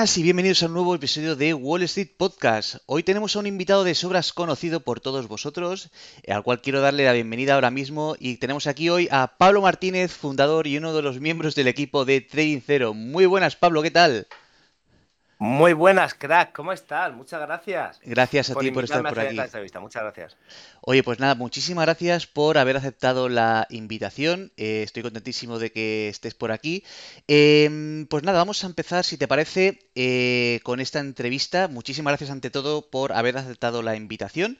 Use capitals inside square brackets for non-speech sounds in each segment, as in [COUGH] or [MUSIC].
y bienvenidos a un nuevo episodio de Wall Street Podcast. Hoy tenemos a un invitado de sobras conocido por todos vosotros, al cual quiero darle la bienvenida ahora mismo. Y tenemos aquí hoy a Pablo Martínez, fundador y uno de los miembros del equipo de Trading Zero. Muy buenas, Pablo, ¿qué tal? Muy buenas, crack, ¿cómo estás? Muchas gracias. Gracias a ti por estar por aquí. Muchas gracias. Oye, pues nada, muchísimas gracias por haber aceptado la invitación. Eh, estoy contentísimo de que estés por aquí. Em, pues nada, vamos a empezar, si te parece, eh, con esta entrevista. Muchísimas gracias ante todo por haber aceptado la invitación.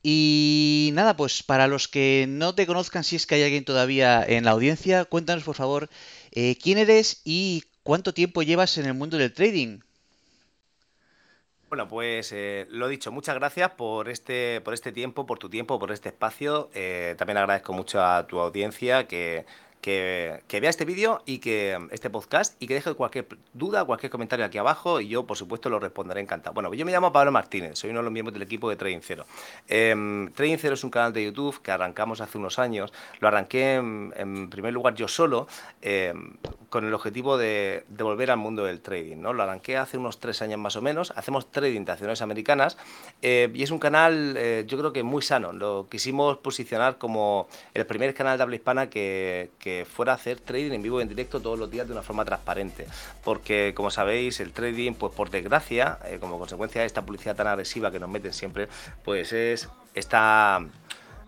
Y nada, pues para los que no te conozcan, si es que hay alguien todavía en la audiencia, cuéntanos por favor eh, quién eres y cuánto tiempo llevas en el mundo del trading. Bueno, pues eh, lo dicho, muchas gracias por este, por este tiempo, por tu tiempo, por este espacio. Eh, también agradezco mucho a tu audiencia que que, vea este vídeo y que este podcast y que deje cualquier duda, cualquier comentario aquí abajo y yo, por supuesto, lo responderé encantado. Bueno, yo me llamo Pablo Martínez, soy uno de los miembros del equipo de Trading Zero. Eh, Trading Zero es un canal de YouTube que arrancamos hace unos años. Lo arranqué en, primer lugar yo solo em, con el objetivo de, volver al mundo del trading. ¿no? Lo arranqué hace unos tres años más o menos. Hacemos trading de acciones americanas eh, y es un canal, eh, yo creo que muy sano. Lo quisimos posicionar como el primer canal de habla hispana que fuera a hacer trading en vivo y en directo todos los días de una forma transparente. Porque, como sabéis, el trading, pues por desgracia, eh, como consecuencia de esta publicidad tan agresiva que nos meten siempre, pues es esta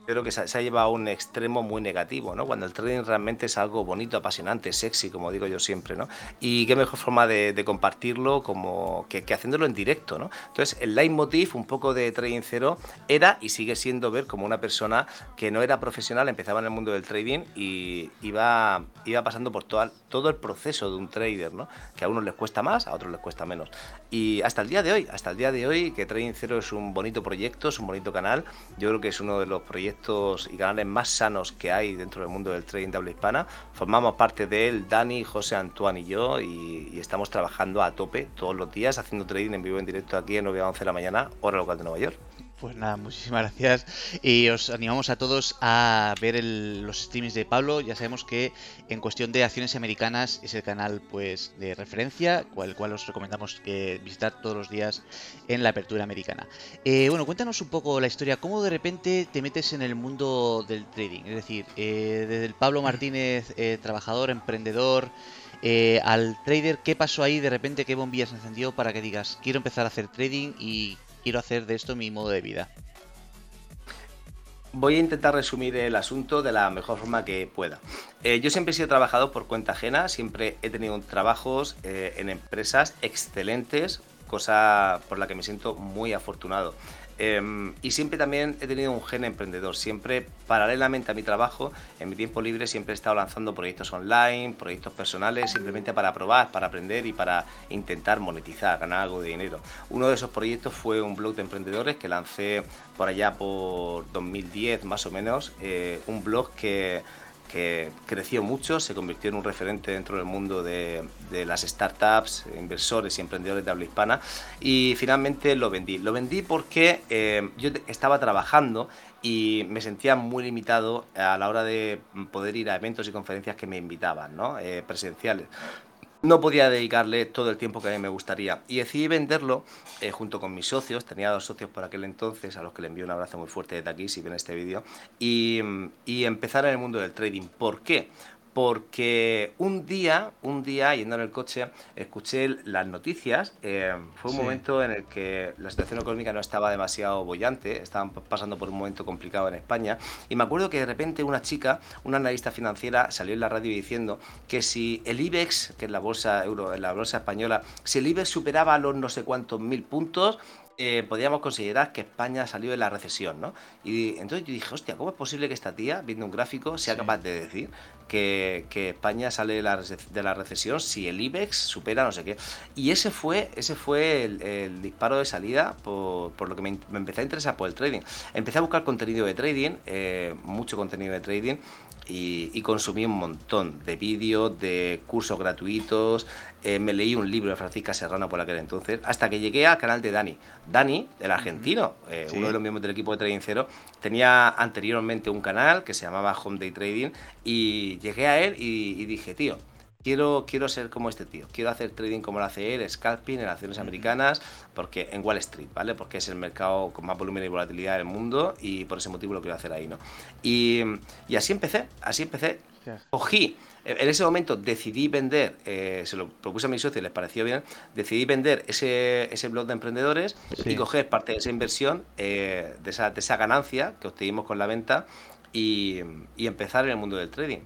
creo que se, ha llevado a un extremo muy negativo, ¿no? Cuando el trading realmente es algo bonito, apasionante, sexy, como digo yo siempre, ¿no? Y qué mejor forma de, compartirlo como que, haciéndolo en directo, ¿no? Entonces, el leitmotiv un poco de Trading Cero era y sigue siendo ver como una persona que no era profesional, empezaba en el mundo del trading y iba, iba pasando por todo, todo el proceso de un trader, ¿no? Que a unos les cuesta más, a otros les cuesta menos. Y hasta el día de hoy, hasta el día de hoy, que Trading Cero es un bonito proyecto, es un bonito canal, yo creo que es uno de los proyectos y canales más sanos que hay dentro del mundo del trading de habla hispana. Formamos parte de él, Dani, José Antoine y yo, y, estamos trabajando a tope todos los días haciendo trading en vivo en directo aquí en 9 a 11 de la mañana, hora local de Nueva York. Pues nada, muchísimas gracias. Y os animamos a todos a ver los streams de Pablo. Ya sabemos que en cuestión de acciones americanas es el canal pues de referencia, cual cual os recomendamos que visitar todos los días en la apertura americana. Eh, bueno, cuéntanos un poco la historia. ¿Cómo de repente te metes en el mundo del trading? Es decir, eh, desde el Pablo Martínez, eh, trabajador, emprendedor, al trader, ¿qué pasó ahí? De repente, ¿qué bombillas encendió para que digas, quiero empezar a hacer trading y quiero hacer de esto mi modo de vida. Voy a intentar resumir el asunto de la mejor forma que pueda. Eh, yo siempre he sido trabajador por cuenta ajena, siempre he tenido trabajos eh, en empresas excelentes, cosa por la que me siento muy afortunado. Em, y siempre también he tenido un gen emprendedor. Siempre, paralelamente a mi trabajo, en mi tiempo libre, siempre he estado lanzando proyectos online, proyectos personales, simplemente para probar, para aprender y para intentar monetizar, ganar algo de dinero. Uno de esos proyectos fue un blog de emprendedores que lancé por allá por 2010 más o menos. Eh, un blog que que creció mucho, se convirtió en un referente dentro del mundo de, las startups, inversores y emprendedores de habla hispana y finalmente lo vendí. Lo vendí porque eh, yo estaba trabajando y me sentía muy limitado a la hora de poder ir a eventos y conferencias que me invitaban, ¿no? Eh, presenciales no podía dedicarle todo el tiempo que a mí me gustaría. Y decidí venderlo eh, junto con mis socios. Tenía dos socios por aquel entonces, a los que le envío un abrazo muy fuerte desde aquí si ven este vídeo. Y, y empezar en el mundo del trading. ¿Por qué? Porque un día, un día, yendo en el coche, escuché las noticias. Eh, fue un momento en el que la situación económica no estaba demasiado bollante, estaban pasando por un momento complicado en España. Y me acuerdo que de repente una chica, una analista financiera, salió en la radio diciendo que si el IBEX, que es la bolsa euro, la bolsa española, si el IBEX superaba los no sé cuántos mil puntos, eh, podríamos considerar que España salió de la recesión, ¿no? Y entonces yo dije, hostia, ¿cómo es posible que esta tía, viendo un gráfico, sea capaz de decir que, España sale de la, recesión si el IBEX supera no sé qué? Y ese fue, ese fue el, disparo de salida por, lo que me, empecé a interesar por el trading. Empecé a buscar contenido de trading, eh, mucho contenido de trading, y, consumí un montón de vídeos, de cursos gratuitos, eh, me leí un libro de Francisca Serrano por aquel entonces, hasta que llegué al canal de Dani. Dani, el argentino, eh, uno de los miembros del equipo de Trading Cero, tenía anteriormente un canal que se llamaba Home Day Trading y llegué a él y, dije, tío, quiero, quiero ser como este tío, quiero hacer trading como lo hace él, scalping en acciones americanas, porque en Wall Street, ¿vale? Porque es el mercado con más volumen y volatilidad del mundo y por ese motivo lo quiero hacer ahí, ¿no? Y, y así empecé, así empecé. Cogí en ese momento decidí vender, eh, se lo propuse a mis socios, les pareció bien, decidí vender ese, ese blog de emprendedores y coger parte de esa inversión, eh, de, esa, de esa ganancia que obtuvimos con la venta y, empezar en el mundo del trading.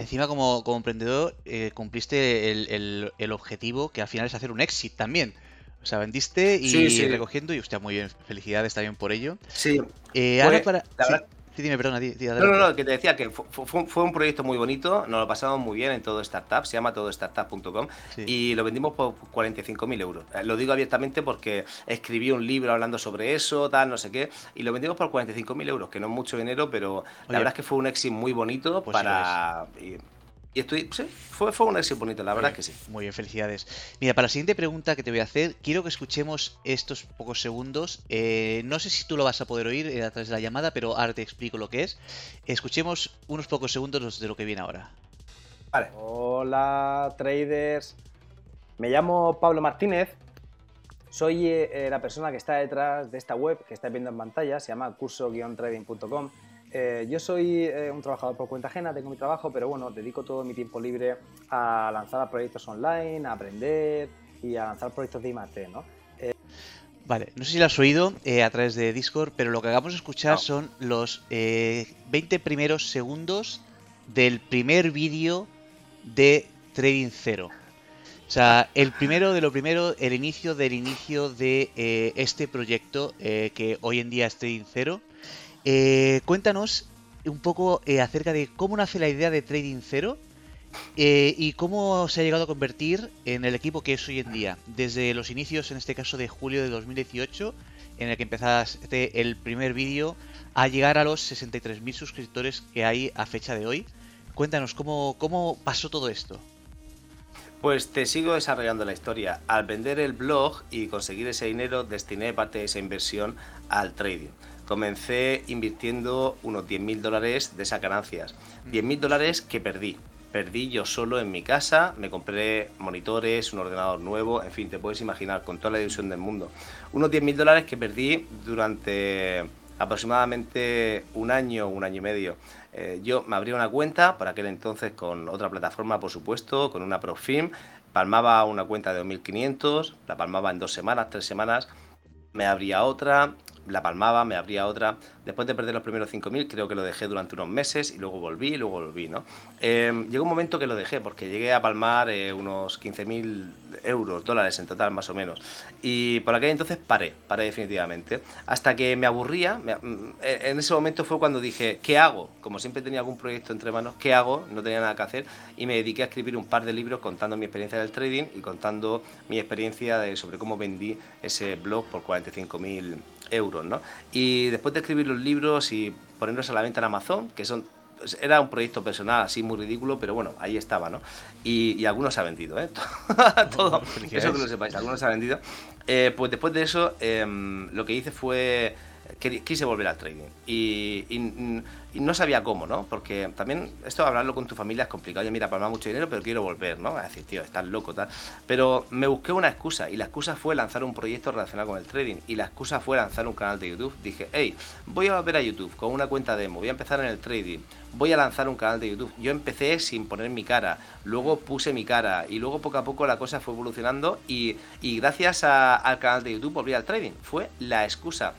encima como, como emprendedor eh, cumpliste el, el, objetivo que al final es hacer un éxito también. O sea, vendiste y recogiendo y hostia, muy bien, felicidades también por ello. Sí. ahora para... Sí, dime, perdona, No, no, no, que te decía que fue, un proyecto muy bonito, nos lo pasamos muy bien en todo startup, se llama todostartup.com y lo vendimos por 45.000 euros. Eh, lo digo abiertamente porque escribí un libro hablando sobre eso, tal, no sé qué, y lo vendimos por 45.000 euros, que no es mucho dinero, pero la verdad es que fue un éxito muy bonito pues para... Y estoy, sí, fue, fue un éxito bonito, la verdad que sí. Muy bien, felicidades. Mira, para la siguiente pregunta que te voy a hacer, quiero que escuchemos estos pocos segundos. Eh, no sé si tú lo vas a poder oír eh, a través de la llamada, pero ahora te explico lo que es. Escuchemos unos pocos segundos de lo que viene ahora. Vale. Hola, traders. Me llamo Pablo Martínez. Soy eh, la persona que está detrás de esta web que estáis viendo en pantalla. Se llama curso-trading.com eh, yo soy eh, un trabajador por cuenta ajena, tengo mi trabajo, pero bueno, dedico todo mi tiempo libre a lanzar proyectos online, a aprender y a lanzar proyectos de IMAT, ¿no? Eh, vale, no sé si lo has oído a través de Discord, pero lo que acabamos de escuchar son los 20 primeros segundos del primer vídeo de Trading Zero. O sea, el primero de lo primero, el inicio del inicio de este proyecto que hoy en día es Trading Zero. Eh, cuéntanos un poco eh, acerca de cómo nace la idea de Trading Zero eh, y cómo se ha llegado a convertir en el equipo que es hoy en día. Desde los inicios, en este caso de julio de 2018, en el que empezaste el primer vídeo, a llegar a los 63.000 suscriptores que hay a fecha de hoy. Cuéntanos cómo, cómo pasó todo esto. Pues te sigo desarrollando la historia. Al vender el blog y conseguir ese dinero, destiné parte de esa inversión al trading comencé invirtiendo unos 10.000 dólares de esas ganancias. 10.000 dólares que perdí. Perdí yo solo en mi casa, me compré monitores, un ordenador nuevo, en fin, te puedes imaginar, con toda la ilusión del mundo. Unos 10.000 dólares que perdí durante aproximadamente un año, un año y medio. Eh, yo me abrí una cuenta, por aquel entonces con otra plataforma, por supuesto, con una Profim, palmaba una cuenta de 2.500, la palmaba en dos semanas, tres semanas, me abría otra, la palmaba, me abría otra. Después de perder los primeros 5.000, creo que lo dejé durante unos meses y luego volví y luego volví, ¿no? Em, llegó un momento que lo dejé porque llegué a palmar eh, unos 15.000 euros, dólares en total más o menos. Y por aquel entonces paré, paré definitivamente. Hasta que me aburría, mm, en ese momento fue cuando dije, ¿qué hago? Como siempre tenía algún proyecto entre manos, ¿qué hago? No tenía nada que hacer y me dediqué a escribir un par de libros contando mi experiencia del trading y contando mi experiencia sobre cómo vendí ese blog por 45.000 euros, ¿no? Y después de escribir los libros y ponerlos a la venta en Amazon, que son era un proyecto personal así muy ridículo, pero bueno, ahí estaba, ¿no? Y, algunos se ha vendido, ¿eh? [LAUGHS] Todo, eso que lo sepáis, algunos se ha vendido. Eh, pues después de eso, em, lo que hice fue quise volver al trading y, no sabía cómo, ¿no? Porque también esto hablarlo con tu familia es complicado. Oye, mira, palma mucho dinero, pero quiero volver, ¿no? A decir, tío, estás loco, tal. Pero me busqué una excusa y la excusa fue lanzar un proyecto relacionado con el trading y la excusa fue lanzar un canal de YouTube. Dije, hey, voy a volver a YouTube con una cuenta demo, voy a empezar en el trading, voy a lanzar un canal de YouTube. Yo empecé sin poner mi cara, luego puse mi cara y luego poco a poco la cosa fue evolucionando y, gracias al canal de YouTube volví al trading. Fue la excusa.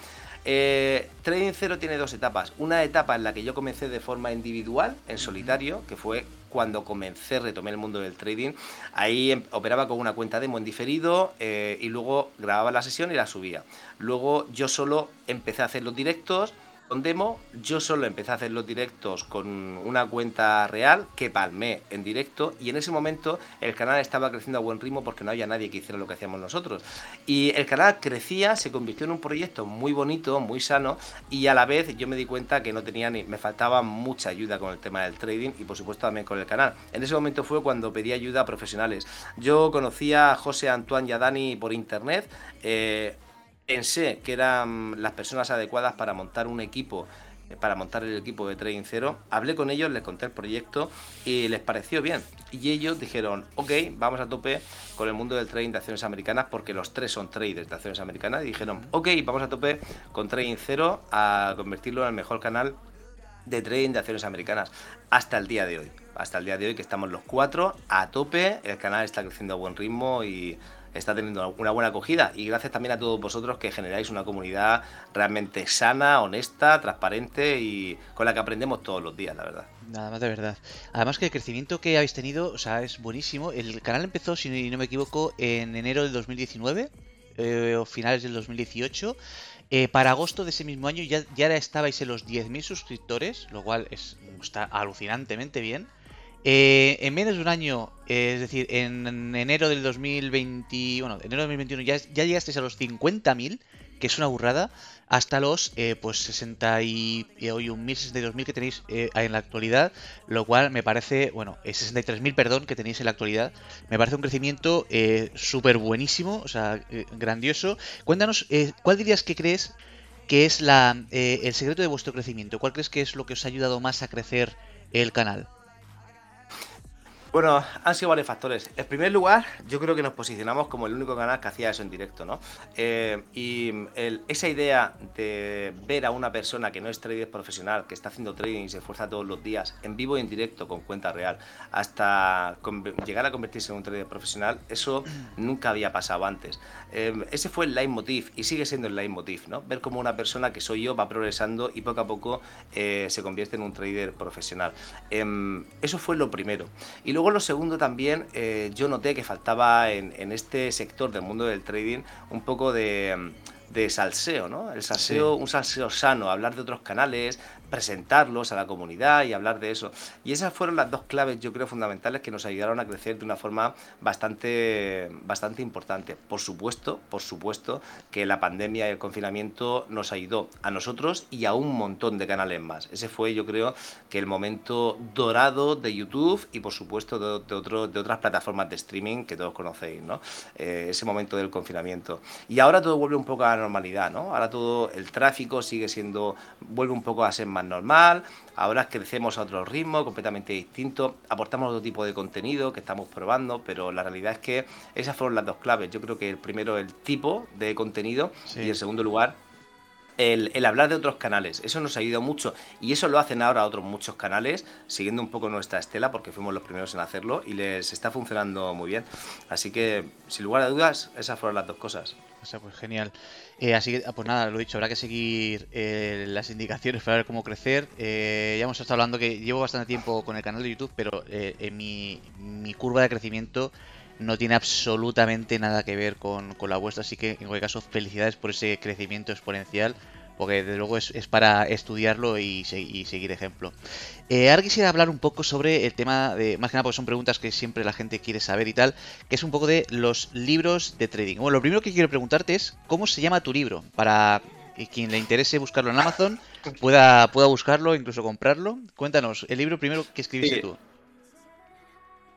Eh, Trading Zero tiene dos etapas. Una etapa en la que yo comencé de forma individual, en solitario, que fue cuando comencé, retomé el mundo del trading. Ahí em, operaba con una cuenta demo en diferido eh, y luego grababa la sesión y la subía. Luego yo solo empecé a hacer los directos con demo, yo solo empecé a hacer los directos con una cuenta real que palmé en directo y en ese momento el canal estaba creciendo a buen ritmo porque no había nadie que hiciera lo que hacíamos nosotros. Y el canal crecía, se convirtió en un proyecto muy bonito, muy sano y a la vez yo me di cuenta que no tenía ni, me faltaba mucha ayuda con el tema del trading y por supuesto también con el canal. En ese momento fue cuando pedí ayuda a profesionales. Yo conocía a José Antoine y a Dani por internet. Eh, pensé que eran las personas adecuadas para montar un equipo para montar el equipo de Trading Cero. Hablé con ellos, les conté el proyecto y les pareció bien. Y ellos dijeron, ok, vamos a tope con el mundo del trading de acciones americanas porque los tres son traders de acciones americanas. Y dijeron, ok, vamos a tope con Trading Cero a convertirlo en el mejor canal de trading de acciones americanas hasta el día de hoy. Hasta el día de hoy que estamos los cuatro a tope, el canal está creciendo a buen ritmo y está teniendo una buena acogida. Y gracias también a todos vosotros que generáis una comunidad realmente sana, honesta, transparente y con la que aprendemos todos los días, la verdad. Nada más de verdad. Además que el crecimiento que habéis tenido, o sea, es buenísimo. El canal empezó, si no me equivoco, en enero del 2019 eh, o finales del 2018. Eh, para agosto de ese mismo año ya, ya estabais en los 10.000 suscriptores, lo cual es, está alucinantemente bien. Eh, en menos de un año, eh, es decir, en, enero del 2020, bueno, enero del 2021 ya, ya llegasteis a los 50.000, que es una burrada, hasta los eh, pues 60 y, hoy 62.000 que tenéis en la actualidad, lo cual me parece, bueno, 63.000, perdón, que tenéis en la actualidad, me parece un crecimiento súper buenísimo, o sea, grandioso. Cuéntanos, ¿cuál dirías que crees que es la, el secreto de vuestro crecimiento? ¿Cuál crees que es lo que os ha ayudado más a crecer el canal? Bueno, han sido varios factores. En primer lugar, yo creo que nos posicionamos como el único canal que hacía eso en directo, ¿no? Eh, y esa idea de ver a una persona que no es trader profesional, que está haciendo trading y se esfuerza todos los días, en vivo y en directo, con cuenta real, hasta llegar a convertirse en un trader profesional, eso nunca había pasado antes. Eh, ese fue el leitmotiv y sigue siendo el leitmotiv, ¿no? Ver cómo una persona que soy yo va progresando y poco a poco eh, se convierte en un trader profesional. Em, eso fue lo primero. Y luego lo segundo también, eh, yo noté que faltaba en, en, este sector del mundo del trading un poco de, de salseo, ¿no? El salseo, un salseo sano, hablar de otros canales, presentarlos a la comunidad y hablar de eso. Y esas fueron las dos claves, yo creo, fundamentales que nos ayudaron a crecer de una forma bastante, bastante importante. Por supuesto, por supuesto que la pandemia y el confinamiento nos ayudó a nosotros y a un montón de canales más. Ese fue, yo creo, que el momento dorado de YouTube y, por supuesto, de, otro, de otras plataformas de streaming que todos conocéis, ¿no? Eh, ese momento del confinamiento. Y ahora todo vuelve un poco a la normalidad, ¿no? Ahora todo el tráfico sigue siendo, vuelve un poco a ser más normal, ahora crecemos a otro ritmo completamente distinto, aportamos otro tipo de contenido que estamos probando, pero la realidad es que esas fueron las dos claves. Yo creo que el primero el tipo de contenido y en segundo lugar el, hablar de otros canales. Eso nos ha ayudado mucho y eso lo hacen ahora otros muchos canales, siguiendo un poco nuestra estela, porque fuimos los primeros en hacerlo y les está funcionando muy bien. Así que, sin lugar a dudas, esas fueron las dos cosas. O sea, pues genial. Eh, así que, pues nada, lo dicho, habrá que seguir eh, las indicaciones para ver cómo crecer. Eh, ya hemos estado hablando que llevo bastante tiempo con el canal de YouTube, pero en mi, curva de crecimiento no tiene absolutamente nada que ver con la vuestra, así que en cualquier caso, felicidades por ese crecimiento exponencial porque desde luego es, para estudiarlo y, seguir ejemplo. Eh, ahora quisiera hablar un poco sobre el tema de, más que nada porque son preguntas que siempre la gente quiere saber y tal, que es un poco de los libros de trading. Bueno, lo primero que quiero preguntarte es, ¿cómo se llama tu libro? Para quien le interese buscarlo en Amazon pueda, pueda buscarlo, incluso comprarlo. Cuéntanos, el libro primero que escribiste tú.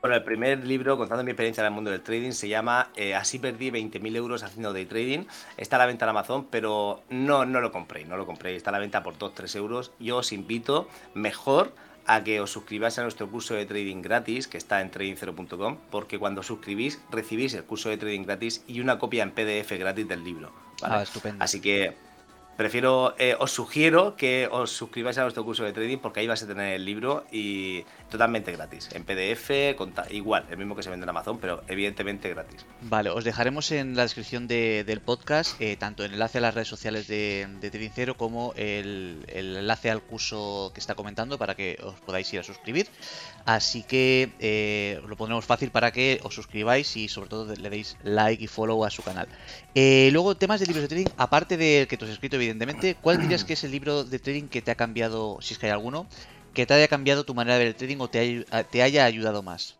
Bueno, el primer libro, contando mi experiencia en el mundo del trading, se llama eh, Así perdí 20.000 euros haciendo day trading. Está a la venta en Amazon, pero no, no lo compré, no lo compré. Está a la venta por 2-3 euros. Yo os invito mejor a que os suscribáis a nuestro curso de trading gratis, que está en tradingcero.com, porque cuando suscribís recibís el curso de trading gratis y una copia en PDF gratis del libro. Ah, estupendo. Así que prefiero, eh, os sugiero que os suscribáis a nuestro curso de trading porque ahí vais a tener el libro y totalmente gratis, en PDF, igual, el mismo que se vende en Amazon, pero evidentemente gratis. Vale, os dejaremos en la descripción del podcast eh, tanto el enlace a las redes sociales de, de Trading Cero como el, enlace al curso que está comentando para que os podáis ir a suscribir. Así que eh, lo pondremos fácil para que os suscribáis y sobre todo le deis like y follow a su canal. luego, temas de libros de trading, aparte del que te has escrito, evidentemente. ¿Cuál dirías que es el libro de trading que te ha cambiado, si es que hay alguno, que te haya cambiado tu manera de ver el trading o te, haya ayudado más?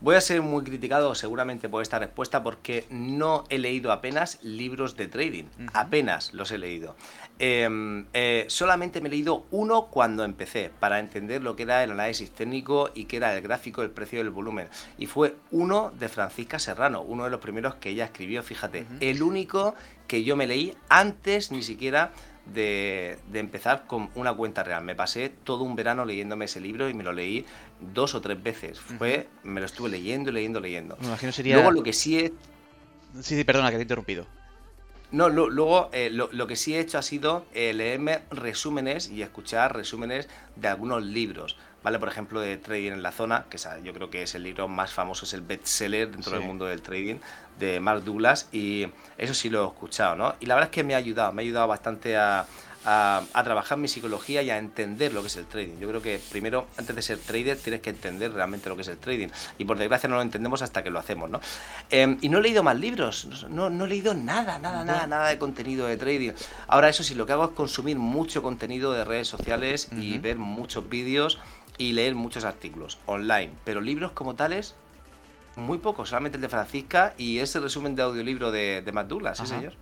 Voy a ser muy criticado seguramente por esta respuesta porque no he leído apenas libros de trading. Apenas los he leído. Em, eh, solamente me he leído uno cuando empecé para entender lo que era el análisis técnico y qué era el gráfico, el precio del volumen. Y fue uno de Francisca Serrano, uno de los primeros que ella escribió, fíjate. El único que yo me leí antes ni siquiera de, empezar con una cuenta real. Me pasé todo un verano leyéndome ese libro y me lo leí dos o tres veces. Fue, me lo estuve leyendo, leyendo, leyendo. Me imagino sería... Luego lo que sí he... Sí, sí, perdona, que te he interrumpido. No, luego eh, lo, que sí he hecho ha sido eh, leerme resúmenes y escuchar resúmenes de algunos libros. ¿Vale? Por ejemplo, de Trading en la Zona, que yo creo que es el libro más famoso, es el bestseller dentro del mundo del trading, de Mark Douglas, y eso sí lo he escuchado, ¿no? Y la verdad es que me ha ayudado, me ha ayudado bastante a, a, trabajar mi psicología y a entender lo que es el trading. Yo creo que primero, antes de ser trader, tienes que entender realmente lo que es el trading. Y por desgracia no lo entendemos hasta que lo hacemos, ¿no? Em, y no he leído más libros, no, no he leído nada, nada, nada, nada de contenido de trading. Ahora, eso sí, lo que hago es consumir mucho contenido de redes sociales y ver muchos vídeos y leer muchos artículos online. Pero libros como tales, muy pocos, solamente el de Francisca y ese resumen de audiolibro de, de Matt Douglas, ¿sí, señor?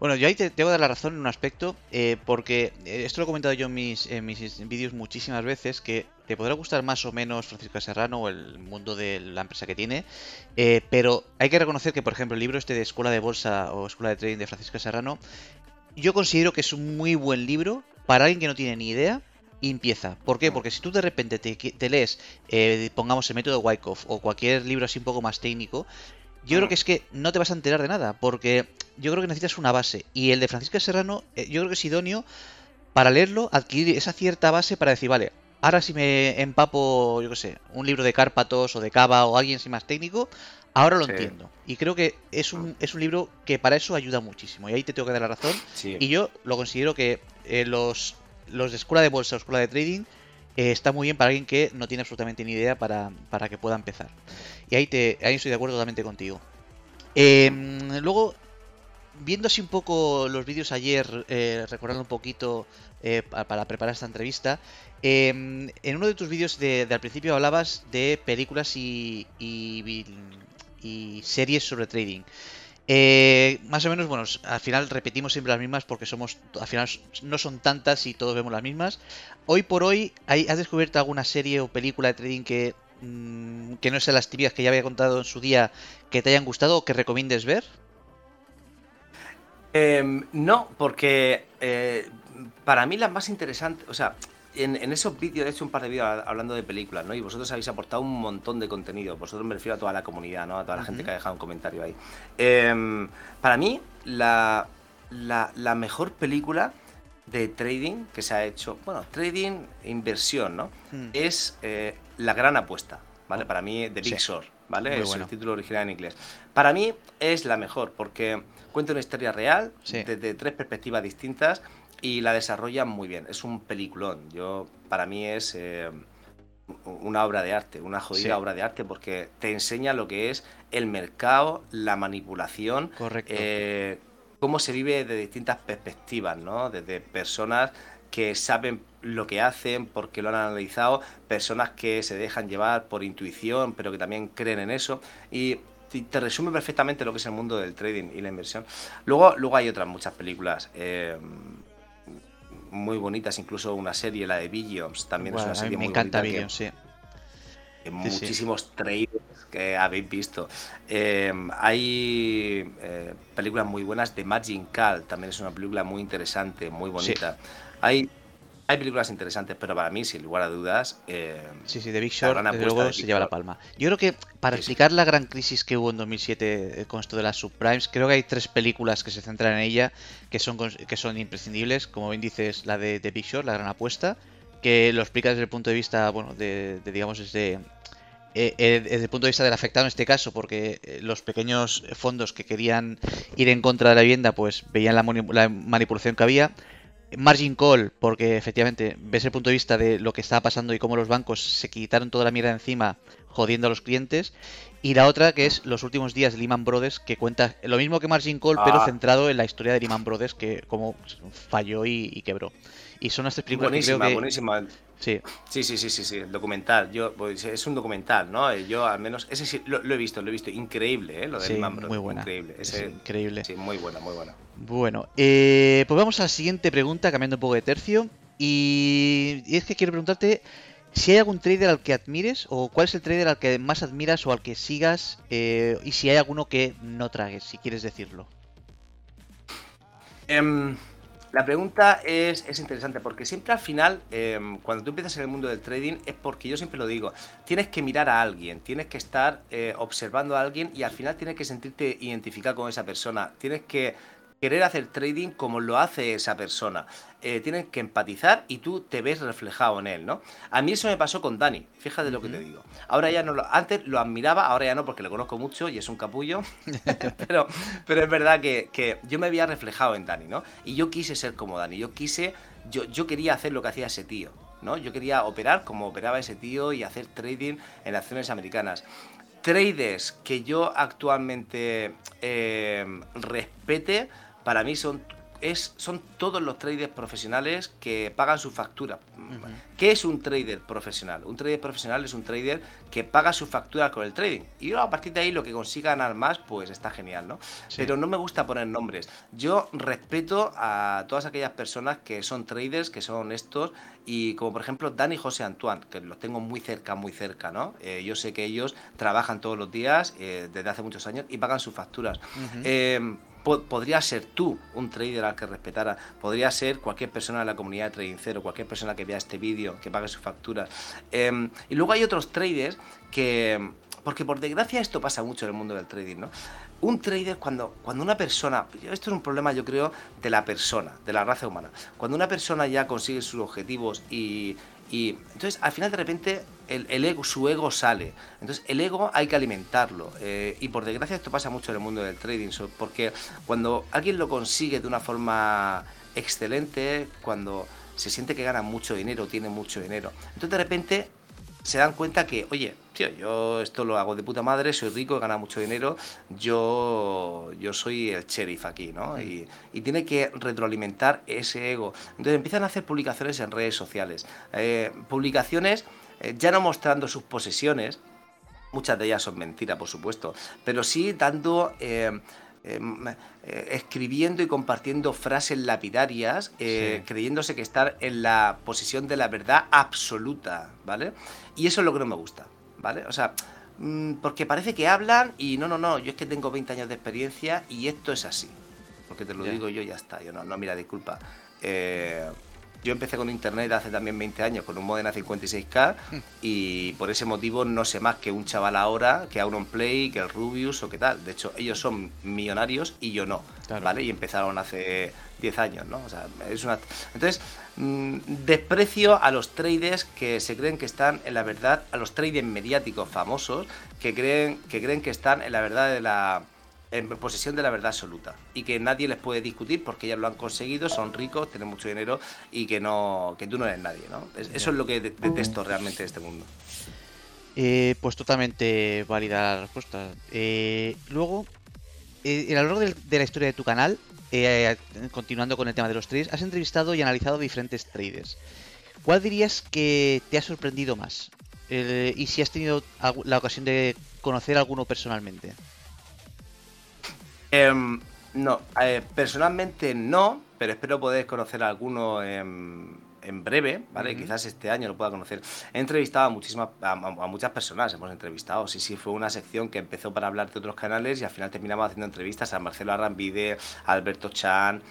Bueno, yo ahí te tengo que dar la razón en un aspecto, eh, porque eh, esto lo he comentado yo en mis, mis vídeos muchísimas veces, que te podrá gustar más o menos Francisco Serrano o el mundo de la empresa que tiene, eh, pero hay que reconocer que, por ejemplo, el libro este de Escuela de Bolsa o Escuela de Trading de Francisco Serrano, yo considero que es un muy buen libro para alguien que no tiene ni idea y empieza. ¿Por qué? Porque si tú de repente te, lees, pongamos el método Wyckoff o cualquier libro así un poco más técnico, yo creo que es que no te vas a enterar de nada, porque yo creo que necesitas una base. Y el de Francisca Serrano, eh, yo creo que es idóneo para leerlo, adquirir esa cierta base para decir, vale, ahora si me empapo, yo qué sé, un libro de Cárpatos o de Cava o alguien así más técnico, ahora lo entiendo. Y creo que es un, es un libro que para eso ayuda muchísimo. Y ahí te tengo que dar la razón. Y yo lo considero que eh, los, los de escuela de bolsa o escuela de trading eh, está muy bien para alguien que no tiene absolutamente ni idea para, para que pueda empezar. Y ahí, te, ahí estoy de acuerdo totalmente contigo. Em, luego, viendo así un poco los vídeos ayer, eh, recordando un poquito eh, para preparar esta entrevista, em, en uno de tus vídeos de, al principio hablabas de películas y, y, series sobre trading. Eh, más o menos, bueno, al final repetimos siempre las mismas porque somos, al final no son tantas y todos vemos las mismas. Hoy por hoy, ¿has descubierto alguna serie o película de trading que Mm, que no sean las típicas que ya había contado en su día que te hayan gustado o que recomiendes ver? Em, no, porque eh, para mí las más interesantes, o sea, en, esos vídeos he hecho un par de vídeos hablando de películas, ¿no? Y vosotros habéis aportado un montón de contenido. Vosotros me refiero a toda la comunidad, ¿no? A toda la gente que ha dejado un comentario ahí. Em, para mí, la, la, mejor película de trading que se ha hecho, bueno, trading e inversión, ¿no? Hmm. Es eh, la gran apuesta, ¿vale? Para mí, The Big Short, ¿vale? es el título original en inglés. Para mí es la mejor porque cuenta una historia real desde tres perspectivas distintas y la desarrolla muy bien. Es un peliculón. Yo, para mí es eh, una obra de arte, una jodida obra de arte porque te enseña lo que es el mercado, la manipulación, Correcto. Eh, cómo se vive de distintas perspectivas, ¿no? Desde personas que saben lo que hacen porque lo han analizado, personas que se dejan llevar por intuición, pero que también creen en eso. Y te resume perfectamente lo que es el mundo del trading y la inversión. Luego, luego hay otras muchas películas eh, muy bonitas, incluso una serie, la de Billions, también es una serie me muy encanta Billions, sí. Muchísimos traders que habéis visto. Eh, hay eh, películas muy buenas de Margin Call, también es una película muy interesante, muy bonita. Hay, hay películas interesantes, pero para mí, sin lugar a dudas. Eh, sí, sí, The Big Short, luego se lleva la palma. Yo creo que para explicar la gran crisis que hubo en 2007 eh, con esto de las subprimes, creo que hay tres películas que se centran en ella que son, que son imprescindibles. Como bien dices, la de The Big Short, la gran apuesta, que lo explica desde el punto de vista, bueno, de, digamos, desde. Eh, desde el punto de vista del afectado en este caso, porque los pequeños fondos que querían ir en contra de la vivienda, pues veían la manipulación que había. Margin call, porque efectivamente ves el punto de vista de lo que estaba pasando y cómo los bancos se quitaron toda la mierda encima jodiendo a los clientes. Y la otra que es los últimos días de Lehman Brothers, que cuenta lo mismo que Margin Call, pero ah. centrado en la historia de Lehman Brothers, que como falló y, quebró. Y son estas películas buenísima, que buenísima. Sí. sí, sí, sí, sí, sí, documental. Yo, pues, es un documental, ¿no? Yo al menos, ese sí, lo, he visto, lo he visto. Increíble, ¿eh? Lo de sí, Lehman Brothers. Muy buena. Increíble. increíble. Sí, muy buena, muy buena. Bueno, eh, pues vamos a la siguiente pregunta, cambiando un poco de tercio. Y, es que quiero preguntarte si hay algún trader al que admires o cuál es el trader al que más admiras o al que sigas eh, y si hay alguno que no tragues, si quieres decirlo. Em, La pregunta es, es, interesante porque siempre al final, em, cuando tú empiezas en el mundo del trading, es porque yo siempre lo digo, tienes que mirar a alguien, tienes que estar eh, observando a alguien y al final tienes que sentirte identificado con esa persona, tienes que querer hacer trading como lo hace esa persona. Eh, tienes que empatizar y tú te ves reflejado en él, ¿no? A mí eso me pasó con Dani, fíjate lo que te digo. Ahora ya no lo, antes lo admiraba, ahora ya no porque le conozco mucho y es un capullo, [LAUGHS] [LAUGHS] pero, pero es verdad que, que, yo me había reflejado en Dani, ¿no? Y yo quise ser como Dani, yo quise, yo, yo quería hacer lo que hacía ese tío, ¿no? Yo quería operar como operaba ese tío y hacer trading en acciones americanas traders que yo actualmente eh, respete, para mí son, es, son todos los traders profesionales que pagan su factura. ¿Qué es un trader profesional? Un trader profesional es un trader que paga su factura con el trading. Y a partir de ahí lo que consiga ganar más, pues está genial, ¿no? Pero no me gusta poner nombres. Yo respeto a todas aquellas personas que son traders, que son honestos, y como por ejemplo Dani y José Antoine, que los tengo muy cerca, muy cerca, ¿no? Eh, yo sé que ellos trabajan todos los días eh, desde hace muchos años y pagan sus facturas podría ser tú un trader al que respetara, podría ser cualquier persona de la comunidad de Trading Cero, cualquier persona que vea este vídeo, que pague sus facturas. Em, y luego hay otros traders que, porque por desgracia esto pasa mucho en el mundo del trading, ¿no? Un trader cuando, cuando una persona, esto es un problema yo creo de la persona, de la raza humana, cuando una persona ya consigue sus objetivos y, y entonces al final de repente el, ego, su ego sale. Entonces el ego hay que alimentarlo. Eh, y por desgracia esto pasa mucho en el mundo del trading, porque cuando alguien lo consigue de una forma excelente, cuando se siente que gana mucho dinero, tiene mucho dinero, entonces de repente se dan cuenta que, oye, yo esto lo hago de puta madre, soy rico, he ganado mucho dinero, yo, yo soy el sheriff aquí, ¿no? Y, tiene que retroalimentar ese ego. Entonces empiezan a hacer publicaciones en redes sociales. Eh, publicaciones eh, ya no mostrando sus posesiones, muchas de ellas son mentiras, por supuesto, pero sí dando... Eh, Em, eh, escribiendo y compartiendo frases lapidarias, eh, creyéndose que están en la posición de la verdad absoluta, ¿vale? Y eso es lo que no me gusta, ¿vale? O sea, mm, porque parece que hablan y no, no, no, yo es que tengo 20 años de experiencia y esto es así. Porque te lo digo yo, ya está. Yo no, no, mira, disculpa. Eh, yo empecé con internet hace también 20 años con un Modem a 56K y por ese motivo no sé más que un chaval ahora, que Play, que el Rubius o qué tal. De hecho, ellos son millonarios y yo no, ¿vale? Y empezaron hace 10 años, ¿no? O sea, es una... Entonces, mm, desprecio a los traders que se creen que están en la verdad, a los traders mediáticos famosos que creen que, creen que están en la verdad de la en posesión de la verdad absoluta y que nadie les puede discutir porque ya lo han conseguido, son ricos, tienen mucho dinero y que no que tú no eres nadie, ¿no? Eso es lo que detesto realmente de este mundo. Eh, pues totalmente válida la respuesta. Eh, luego, eh, a lo largo de, la historia de tu canal, eh, continuando con el tema de los trades, has entrevistado y analizado diferentes traders. ¿Cuál dirías que te ha sorprendido más? y si has tenido la ocasión de conocer a alguno personalmente. Em, no, eh, personalmente no, pero espero poder conocer a alguno en, breve, ¿vale? Quizás este año lo pueda conocer. He entrevistado a, muchísimas, a, muchas personas, hemos entrevistado. Sí, sí, fue una sección que empezó para hablar de otros canales y al final terminamos haciendo entrevistas a Marcelo Arrambide, a Alberto Chan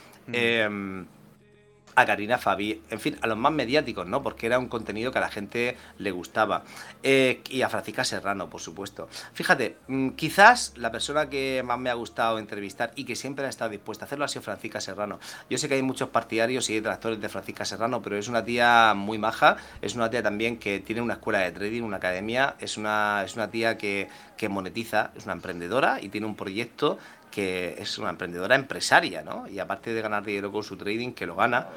a Karina Fabi, en fin, a los más mediáticos, ¿no? Porque era un contenido que a la gente le gustaba. Eh, y a Francisca Serrano, por supuesto. Fíjate, mm, quizás la persona que más me ha gustado entrevistar y que siempre ha estado dispuesta a hacerlo ha sido Francisca Serrano. Yo sé que hay muchos partidarios y detractores de Francisca Serrano, pero es una tía muy maja, es una tía también que tiene una escuela de trading, una academia, es una, es una tía que, que monetiza, es una emprendedora y tiene un proyecto es una emprendedora empresaria, ¿no? Y aparte de ganar dinero con su trading, que lo gana,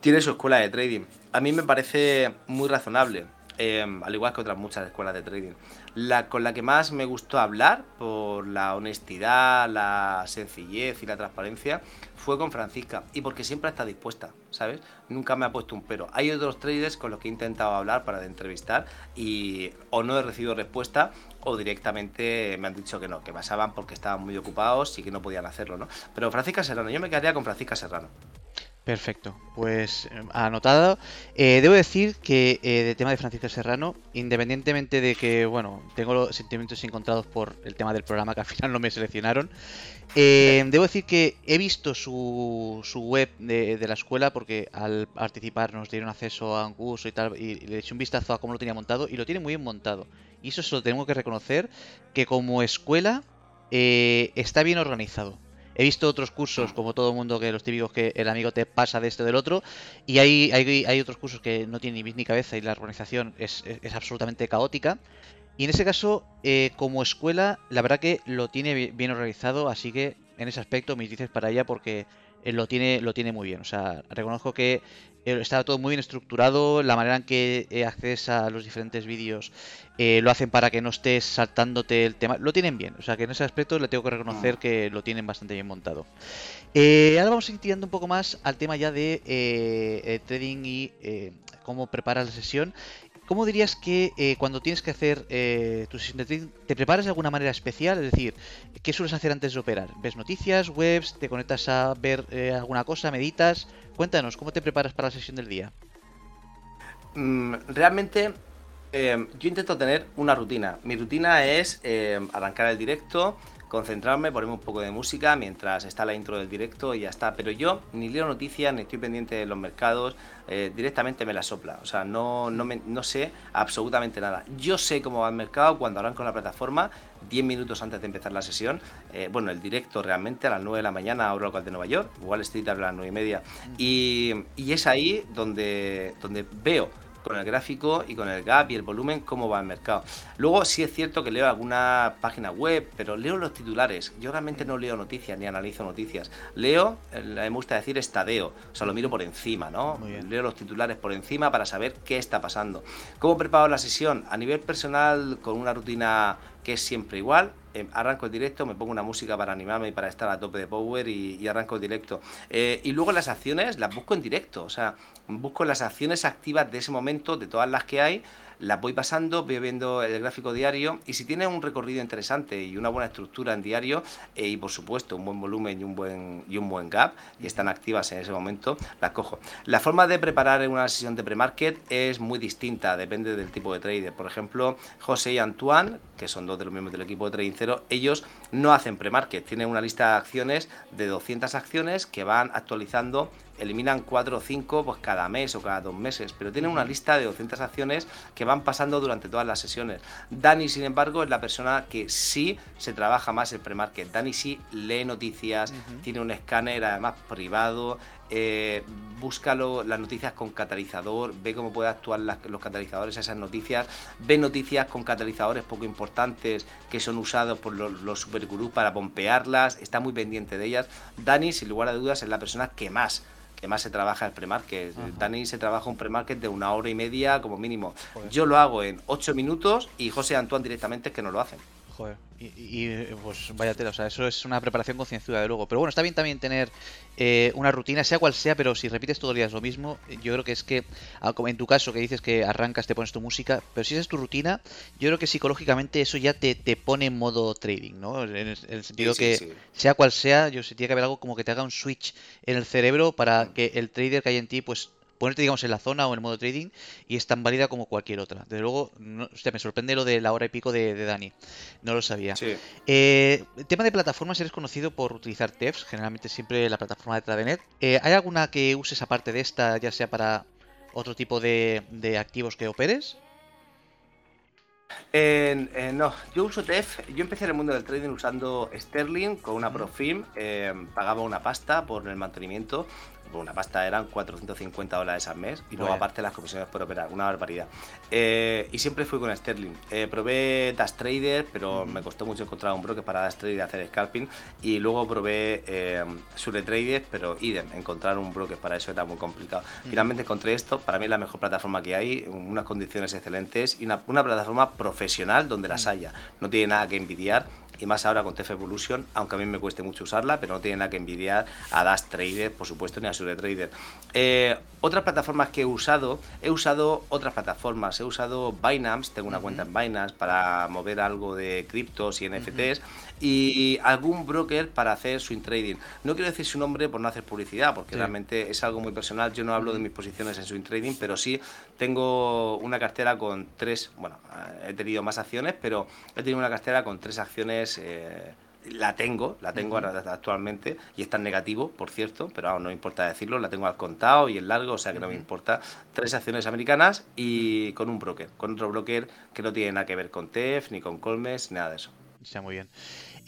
tiene su escuela de trading. A mí me parece muy razonable, em, al igual que otras muchas escuelas de trading. La con la que más me gustó hablar, por la honestidad, la sencillez y la transparencia, fue con Francisca. Y porque siempre está dispuesta, ¿sabes? Nunca me ha puesto un pero. Hay otros traders con los que he intentado hablar para entrevistar y o no he recibido respuesta o directamente me han dicho que no, que pasaban porque estaban muy ocupados y que no podían hacerlo, ¿no? Pero Francisca Serrano, yo me quedaría con Francisca Serrano. Perfecto, pues eh, anotado. Eh, debo decir que eh, de tema de Francisco Serrano, independientemente de que, bueno, tengo los sentimientos encontrados por el tema del programa que al [LAUGHS] final no me seleccionaron, debo decir que he visto su, su web de, la escuela porque al participar nos dieron acceso a un curso y tal, y le eché un vistazo a cómo lo tenía montado y lo tiene muy bien montado. Y eso se lo tengo que reconocer, que como escuela está bien organizado. He visto otros cursos, como todo el mundo, que los típicos que el amigo te pasa de este o del otro, y hay, hay, otros cursos que no tienen ni ni cabeza y la organización es, absolutamente caótica. Y en ese caso, eh, como escuela, la verdad que lo tiene bien organizado, así que en ese aspecto mis dices para ella porque eh, lo tiene, lo tiene muy bien. O sea, reconozco que está todo muy bien estructurado, la manera en que eh, accedes a los diferentes vídeos lo hacen para que no estés saltándote el tema, lo tienen bien, o sea que en ese aspecto le tengo que reconocer ah. que lo tienen bastante bien montado. ahora vamos a ir tirando un poco más al tema ya de trading y cómo preparas la sesión ¿Cómo dirías que eh, cuando tienes que hacer eh, tu te preparas de alguna manera especial? Es decir, ¿qué sueles hacer antes de operar? ¿Ves noticias, webs, te conectas a ver eh, alguna cosa, meditas? Cuéntanos, ¿cómo te preparas para la sesión del día? Mm, realmente yo intento tener una rutina. Mi rutina es arrancar el directo, concentrarme, ponerme un poco de música mientras está la intro del directo y ya está. Pero yo ni leo noticias, ni estoy pendiente de los mercados, eh, directamente me la sopla. O sea, no, no, me, no sé absolutamente nada. Yo sé cómo va el mercado cuando arranco la plataforma, 10 minutos antes de empezar la sesión. Eh, bueno, el directo realmente a las 9 de la mañana, hora local de Nueva York, Wall Street a las 9 y media. Y, y es ahí donde, donde veo con el gráfico y con el gap y el volumen cómo va el mercado. Luego sí es cierto que leo alguna página web, pero leo los titulares. Yo realmente no leo noticias ni analizo noticias. Leo, eh, me gusta decir estadeo, o sea, lo miro por encima, ¿no? Leo los titulares por encima para saber qué está pasando. ¿Cómo preparo la sesión? A nivel personal, con una rutina que es siempre igual. Em, arranco el directo, me pongo una música para animarme y para estar a tope de power y, arranco el directo. Eh, y luego las acciones las busco en directo, o sea, busco las acciones activas de ese momento, de todas las que hay, la voy pasando, voy viendo el gráfico diario y si tiene un recorrido interesante y una buena estructura en diario eh, y por supuesto un buen volumen y un buen, y un buen gap y están activas en ese momento, las cojo. La forma de preparar una sesión de pre-market es muy distinta, depende del tipo de trader. Por ejemplo, José y Antoine, que son dos de los miembros del equipo de Trading Cero, ellos no hacen pre-market, tienen una lista de acciones de 200 acciones que van actualizando eliminan 4 o 5 pues cada mes o cada dos meses, pero tienen una lista de 200 acciones que van pasando durante todas las sesiones. Dani, sin embargo, es la persona que sí se trabaja más el pre-market. Dani sí lee noticias, tiene un escáner además privado, eh, busca las noticias con catalizador, ve cómo puede actuar los catalizadores a esas noticias, ve noticias con catalizadores poco importantes que son usados por los, los supergurús para pompearlas, está muy pendiente de ellas. Dani, sin lugar a dudas, es la persona que más que más se trabaja el premarket. Dani se trabaja un premarket de una hora y media como mínimo. Yo lo hago en ocho minutos y José Antoine directamente es que no lo hacen. Joder. Y, pues vaya tela, o sea, eso es una preparación concienzuda de luego. Pero bueno, está bien también tener eh, una rutina, sea cual sea, pero si repites todos los días lo mismo, yo creo que es que, en tu caso que dices que arrancas, te pones tu música, pero si esa es tu rutina, yo creo que psicológicamente eso ya te, te pone en modo trading, ¿no? En el, sentido que, sea cual sea, yo sé, tiene que haber algo como que te haga un switch en el cerebro para mm. que el trader que hay en ti, pues ponerte, digamos, en la zona o en el modo trading y es tan válida como cualquier otra. Desde luego, no, me sorprende lo de la hora y pico de, Dani. No lo sabía. Sí. Eh, tema de plataformas, eres conocido por utilizar TEFs, generalmente siempre la plataforma de Tradenet. Eh, ¿Hay alguna que uses aparte de esta, ya sea para otro tipo de, activos que operes? Eh, no, yo uso TEF. Yo empecé en el mundo del trading usando Sterling con una Profim. pagaba una pasta por el mantenimiento una pasta eran 450 dólares al mes y luego aparte las comisiones por operar, una barbaridad. Eh, y siempre fui con Sterling. Eh, probé Dash Trader, pero me costó mucho encontrar un broker para Dash Trader hacer scalping. Y luego probé eh, Sure Trader, pero idem, encontrar un broker para eso era muy complicado. Finalmente encontré esto, para mí es la mejor plataforma que hay, unas condiciones excelentes y una, una plataforma profesional donde las haya. No tiene nada que envidiar y más ahora con TF Evolution, aunque a mí me cueste mucho usarla, pero no tiene nada que envidiar a Dash Trader, por supuesto, ni a Sure Trader. Eh, otras plataformas que he usado, he usado otras plataformas, he usado Binance, tengo una cuenta en Binance para mover algo de criptos y NFTs y algún broker para hacer swing trading. No quiero decir su nombre por no hacer publicidad, porque realmente es algo muy personal. Yo no hablo de mis posiciones en swing trading, pero sí tengo una cartera con tres, bueno, he tenido más acciones, pero he tenido una cartera con tres acciones. Eh, la tengo, la tengo actualmente y está en negativo, por cierto, pero no me importa decirlo, la tengo al contado y en largo, o sea que no me importa. Tres acciones americanas y con un broker, con otro broker que no tiene nada que ver con TEF, ni con Colmes, nada de eso. Está muy bien.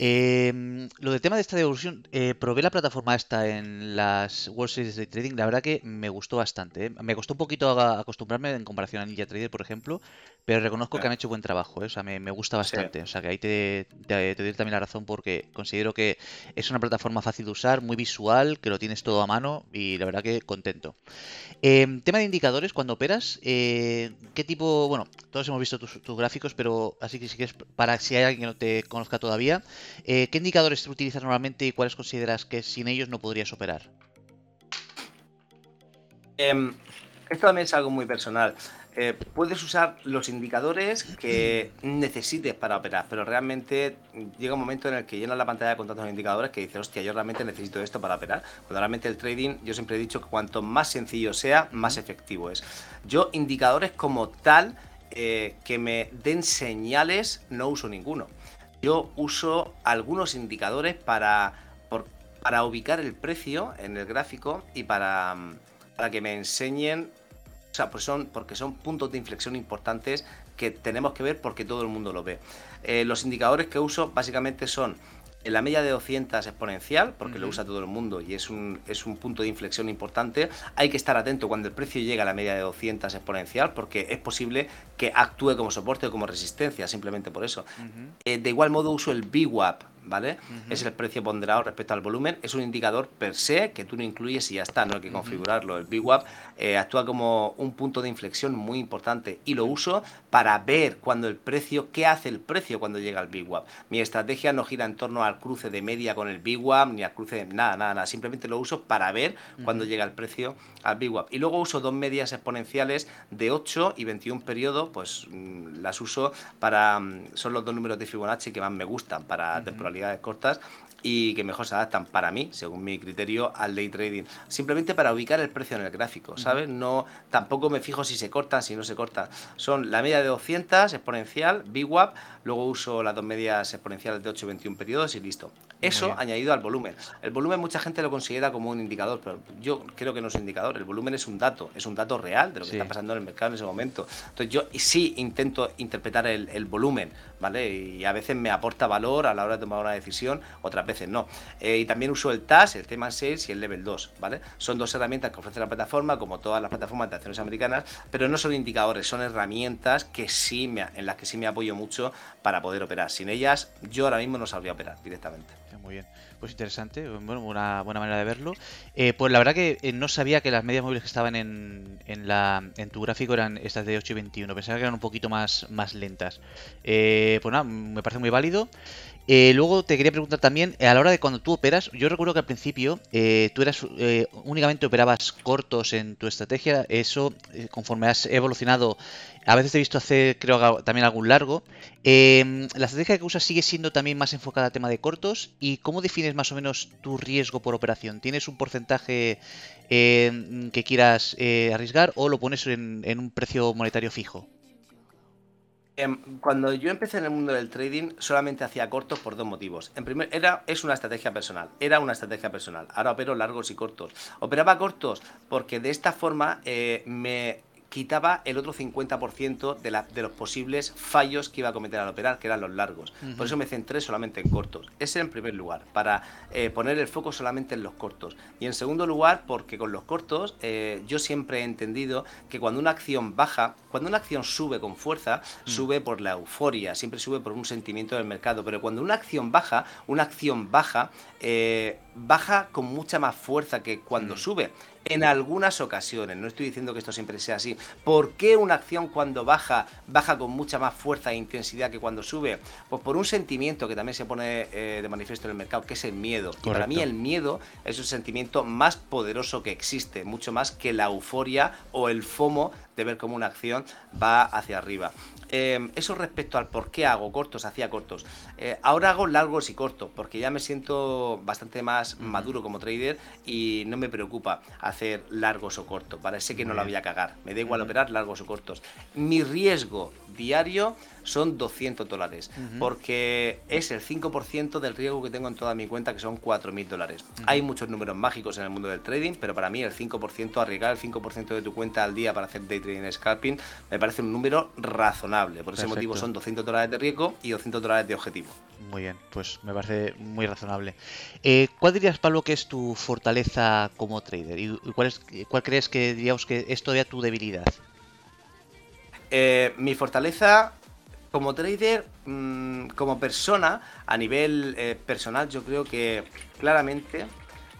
Eh, lo del tema de esta devolución, eh, probé la plataforma esta en las World Series de Trading, la verdad que me gustó bastante. ¿eh? Me costó un poquito acostumbrarme en comparación a Ninja Trader, por ejemplo, pero reconozco que han hecho buen trabajo, ¿eh? o sea, me, gusta bastante. O sea, que ahí te, te, doy también la razón porque considero que es una plataforma fácil de usar, muy visual, que lo tienes todo a mano y la verdad que contento. Em, tema de indicadores, cuando operas, eh, ¿qué tipo, bueno, todos hemos visto tus, tus, gráficos, pero así que si quieres, para si hay alguien que no te conozca todavía, eh, ¿Qué indicadores utilizas normalmente y cuáles consideras que sin ellos no podrías operar? Em, esto también es algo muy personal. Eh, puedes usar los indicadores que necesites para operar, pero realmente llega un momento en el que llenas la pantalla con tantos indicadores que dices, hostia, yo realmente necesito esto para operar. Cuando realmente el trading, yo siempre he dicho que cuanto más sencillo sea, más efectivo es. Yo indicadores como tal eh, que me den señales no uso ninguno yo uso algunos indicadores para, para ubicar el precio en el gráfico y para, para que me enseñen, o sea, pues son, porque son puntos de inflexión importantes que tenemos que ver porque todo el mundo lo ve. Eh, los indicadores que uso básicamente son en la media de 200 exponencial, porque lo usa todo el mundo y es un, es un punto de inflexión importante. Hay que estar atento cuando el precio llega a la media de 200 exponencial, porque es posible que actúe como soporte o como resistencia, simplemente por eso. Eh, de igual modo uso el VWAP, ¿vale? Es el precio ponderado respecto al volumen. Es un indicador per se que tú no incluyes y ya está, no hay que configurarlo. El VWAP eh, actúa como un punto de inflexión muy importante y lo uso para ver cuando el precio, qué hace el precio cuando llega al VWAP. Mi estrategia no gira en torno al cruce de media con el VWAP ni al cruce de nada, nada, nada. Simplemente lo uso para ver cuando llega el precio al VWAP. Y luego uso dos medias exponenciales de 8 y 21 periodos, pues mm, las uso para, mm, son los dos números de Fibonacci que más me gustan para temporalidad cortas y que mejor se adaptan para mí, según mi criterio, al day trading. Simplemente para ubicar el precio en el gráfico, ¿sabes? No, tampoco me fijo si se cortan, si no se cortan. Son la media de 200 exponencial, VWAP, luego uso las dos medias exponenciales de 8 y 21 periodos y listo. Eso añadido al volumen. El volumen mucha gente lo considera como un indicador, pero yo creo que no es un indicador. El volumen es un dato, es un dato real de lo que está pasando en el mercado en ese momento. Entonces yo sí intento interpretar el, volumen, ¿vale? Y a veces me aporta valor a la hora de tomar una decisión, otras veces no. Eh, y también uso el TAS, el tema 6 y el Level 2, ¿vale? Son dos herramientas que ofrece la plataforma, como todas las plataformas de acciones americanas, pero no son indicadores, son herramientas que sí me, en las que sí me apoyo mucho para poder operar. Sin ellas, yo ahora mismo no sabría operar directamente muy bien. Pues interesante, bueno, una buena manera de verlo. Eh, pues la verdad que eh, no sabía que las medias móviles que estaban en, en, la, en tu gráfico eran estas de 8 y 21. Pensaba que eran un poquito más, más lentas. Eh, pues nada, me parece muy válido. Luego te quería preguntar también, a la hora de cuando tú operas, yo recuerdo que al principio tú eras únicamente operabas cortos en tu estrategia, eso conforme has evolucionado a veces te he visto hacer, creo, también algún largo. Em, ¿La estrategia que usas sigue siendo también más enfocada al tema de cortos? ¿Y cómo defines más o menos tu riesgo por operación? ¿Tienes un porcentaje que quieras eh, arriesgar o lo pones en, un precio monetario fijo? Em, cuando yo empecé en el mundo del trading, solamente hacía cortos por dos motivos. En primer, era, es una estrategia personal. Era una estrategia personal. Ahora opero largos y cortos. Operaba cortos porque de esta forma eh, me quitaba el otro 50% de, la, de los posibles fallos que iba a cometer al operar, que eran los largos. Por eso me centré solamente en cortos. Ese en primer lugar, para eh, poner el foco solamente en los cortos. Y en segundo lugar, porque con los cortos eh, yo siempre he entendido que cuando una acción baja, cuando una acción sube con fuerza, mm. sube por la euforia, siempre sube por un sentimiento del mercado. Pero cuando una acción baja, una acción baja, eh, baja con mucha más fuerza que cuando mm. sube. En algunas ocasiones, no estoy diciendo que esto siempre sea así. ¿Por qué una acción cuando baja, baja con mucha más fuerza e intensidad que cuando sube? Pues por un sentimiento que también se pone eh, de manifiesto en el mercado, que es el miedo. Y para mí el miedo es un sentimiento más poderoso que existe, mucho más que la euforia o el FOMO de ver cómo una acción va hacia arriba. Em, eso respecto al por qué hago cortos, hacía cortos. Eh, ahora hago largos y cortos, porque ya me siento bastante más maduro como trader y no me preocupa hacer largos o cortos. Parece que no la voy a cagar. Me da igual operar largos o cortos. Mi riesgo diario son 200 dólares, porque es el 5% del riesgo que tengo en toda mi cuenta, que son 4.000 dólares. Hay muchos números mágicos en el mundo del trading, pero para mí el 5%, arriesgar el 5% de tu cuenta al día para hacer day trading scalping, me parece un número razonable. Por ese motivo son 200 dólares de riesgo y 200 dólares de objetivo. Muy bien, pues me parece muy razonable. Eh, ¿Cuál dirías, Pablo, que es tu fortaleza como trader? ¿Y cuál, es, cuál crees que diríamos que es todavía tu debilidad? Eh, mi fortaleza como trader, mm, como persona, a nivel eh, personal, yo creo que claramente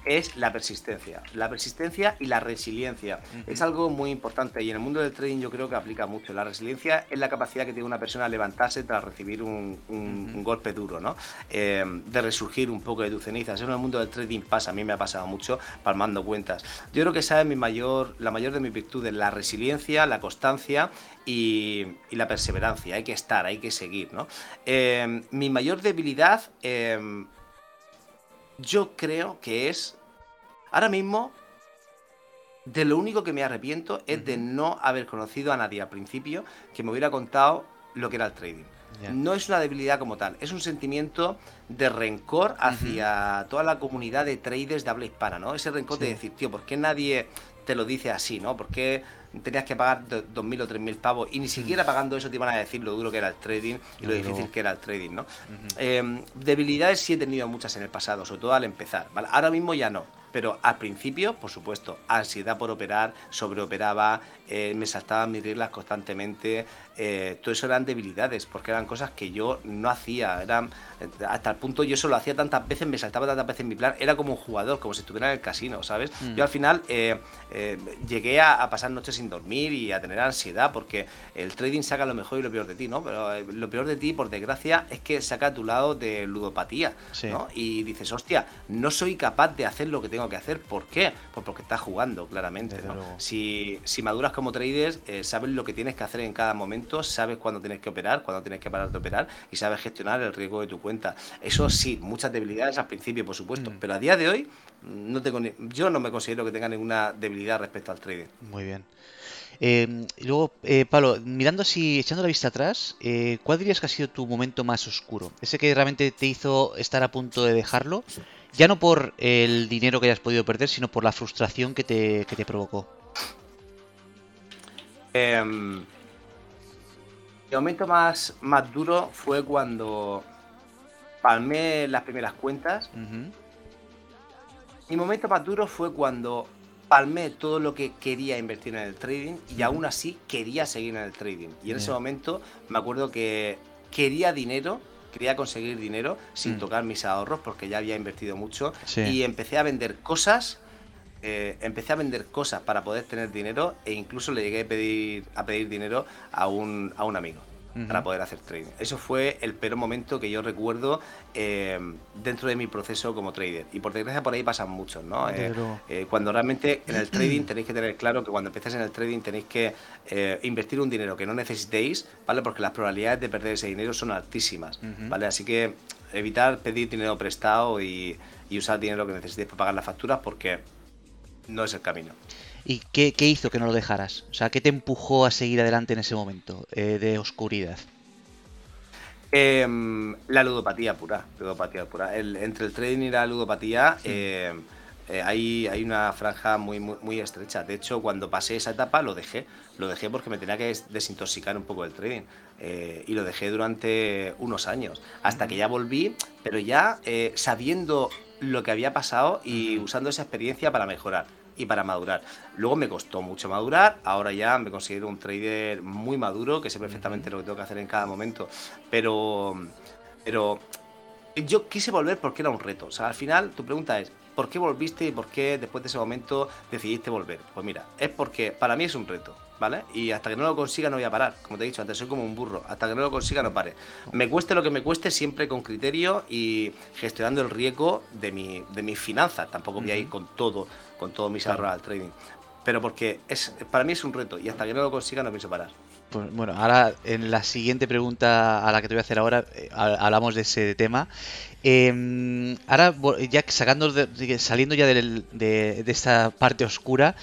es la persistencia. La persistencia y la resiliencia. Es algo muy importante y en el mundo del trading yo creo que aplica mucho. La resiliencia es la capacidad que tiene una persona de levantarse tras recibir un, golpe duro, ¿no? Eh, de resurgir un poco de tus cenizas. Eso en el mundo del trading pasa, a mí me ha pasado mucho palmando cuentas. Yo creo que esa es mi mayor, la mayor de mis virtudes, la resiliencia, la constancia y, la perseverancia. Hay que estar, hay que seguir, ¿no? Eh, mi mayor debilidad... Eh, yo creo que es, ahora mismo, de lo único que me arrepiento es de no haber conocido a nadie al principio que me hubiera contado lo que era el trading. No es una debilidad como tal, es un sentimiento de rencor hacia toda la comunidad de traders de habla hispana, ¿no? Ese rencor de decir, tío, ¿por qué nadie te lo dice así, ¿no? ¿Por qué tenías que pagar 2.000 o 3.000 pavos y ni siquiera pagando eso te iban a decir lo duro que era el trading y lo difícil que era el trading, ¿no? Em, debilidades sí he tenido muchas en el pasado, sobre todo al empezar, ¿vale? Ahora mismo ya no, pero al principio, por supuesto, ansiedad por operar, sobreoperaba, eh, me saltaban mis reglas constantemente, eh, todo eso eran debilidades, porque eran cosas que yo no hacía, eran eh, hasta el punto yo solo hacía tantas veces, me saltaba tantas veces en mi plan, era como un jugador, como si estuviera en el casino, ¿sabes? Mm. Yo al final llegué a, pasar noches sin dormir y a tener ansiedad, porque el trading saca lo mejor y lo peor de ti, ¿no? Pero lo peor de ti, por desgracia, es que saca a tu lado de ludopatía, ¿no? Y dices, hostia, no soy capaz de hacer lo que tengo que hacer. ¿Por qué? Pues porque estás jugando, claramente. Si, si, maduras como traders, eh, sabes lo que tienes que hacer en cada momento, sabes cuándo tienes que operar, cuándo tienes que parar de operar y sabes gestionar el riesgo de tu cuenta. Eso sí, muchas debilidades al principio, por supuesto, mm. pero a día de hoy no tengo yo no me considero que tenga ninguna debilidad respecto al trading. Muy bien. Eh, y luego, eh, Pablo, mirando así, echando la vista atrás, eh, ¿cuál dirías que ha sido tu momento más oscuro? Ese que realmente te hizo estar a punto de dejarlo ya no por el dinero que hayas podido perder, sino por la frustración que te, que te provocó. Em, el momento más, más duro fue cuando palmé las primeras cuentas. Mi momento más duro fue cuando palmé todo lo que quería invertir en el trading y aún así quería seguir en el trading. Y en ese momento me acuerdo que quería dinero quería conseguir dinero sin mm. tocar mis ahorros porque ya había invertido mucho y empecé a vender cosas. Eh, empecé a vender cosas para poder tener dinero e incluso le llegué a pedir, a pedir dinero a un, a un amigo para poder hacer trading. Eso fue el peor momento que yo recuerdo eh, dentro de mi proceso como trader. Y por desgracia por ahí pasan muchos, ¿no? Eh, eh, cuando realmente en el trading tenéis que tener claro que cuando empecéis en el trading tenéis que invertir un dinero que no necesitéis, ¿vale? Porque las probabilidades de perder ese dinero son altísimas, ¿vale? Así que evitar pedir dinero prestado y, y usar dinero que necesitéis para pagar las facturas porque no es el camino. ¿Y qué, hizo que no lo dejaras? O sea, ¿qué te empujó a seguir adelante en ese momento eh, de oscuridad? Em, la ludopatía pura, ludopatía pura. entre el trading y la ludopatía em, eh, hay, hay, una franja muy, muy, estrecha. De hecho, cuando pasé esa etapa lo dejé. Lo dejé porque me tenía que desintoxicar un poco del trading. Eh, y lo dejé durante unos años. Hasta que ya volví, pero ya sabiendo lo que había pasado y usando esa experiencia para mejorar y para madurar. Luego me costó mucho madurar, ahora ya me considero un trader muy maduro, que sé perfectamente lo que tengo que hacer en cada momento, pero, pero yo quise volver porque era un reto. O sea, al final tu pregunta es, ¿por qué volviste y por qué después de ese momento decidiste volver? Pues mira, es porque para mí es un reto. ¿Vale? Y hasta que no lo consiga no voy a parar. Como te he dicho antes, soy como un burro. Hasta que no lo consiga no pare. Me cueste lo que me cueste, siempre con criterio y gestionando el riesgo de, mi, de mis finanzas. Tampoco voy a ir con todo, con todo mis ahorros al trading. Pero porque es, para mí es un reto y hasta que no lo consiga no pienso parar. Pues, bueno, ahora en la siguiente pregunta a la que te voy a hacer ahora, eh, hablamos de ese tema. Em, ahora, ya sacando saliendo ya de, de, esta parte oscura,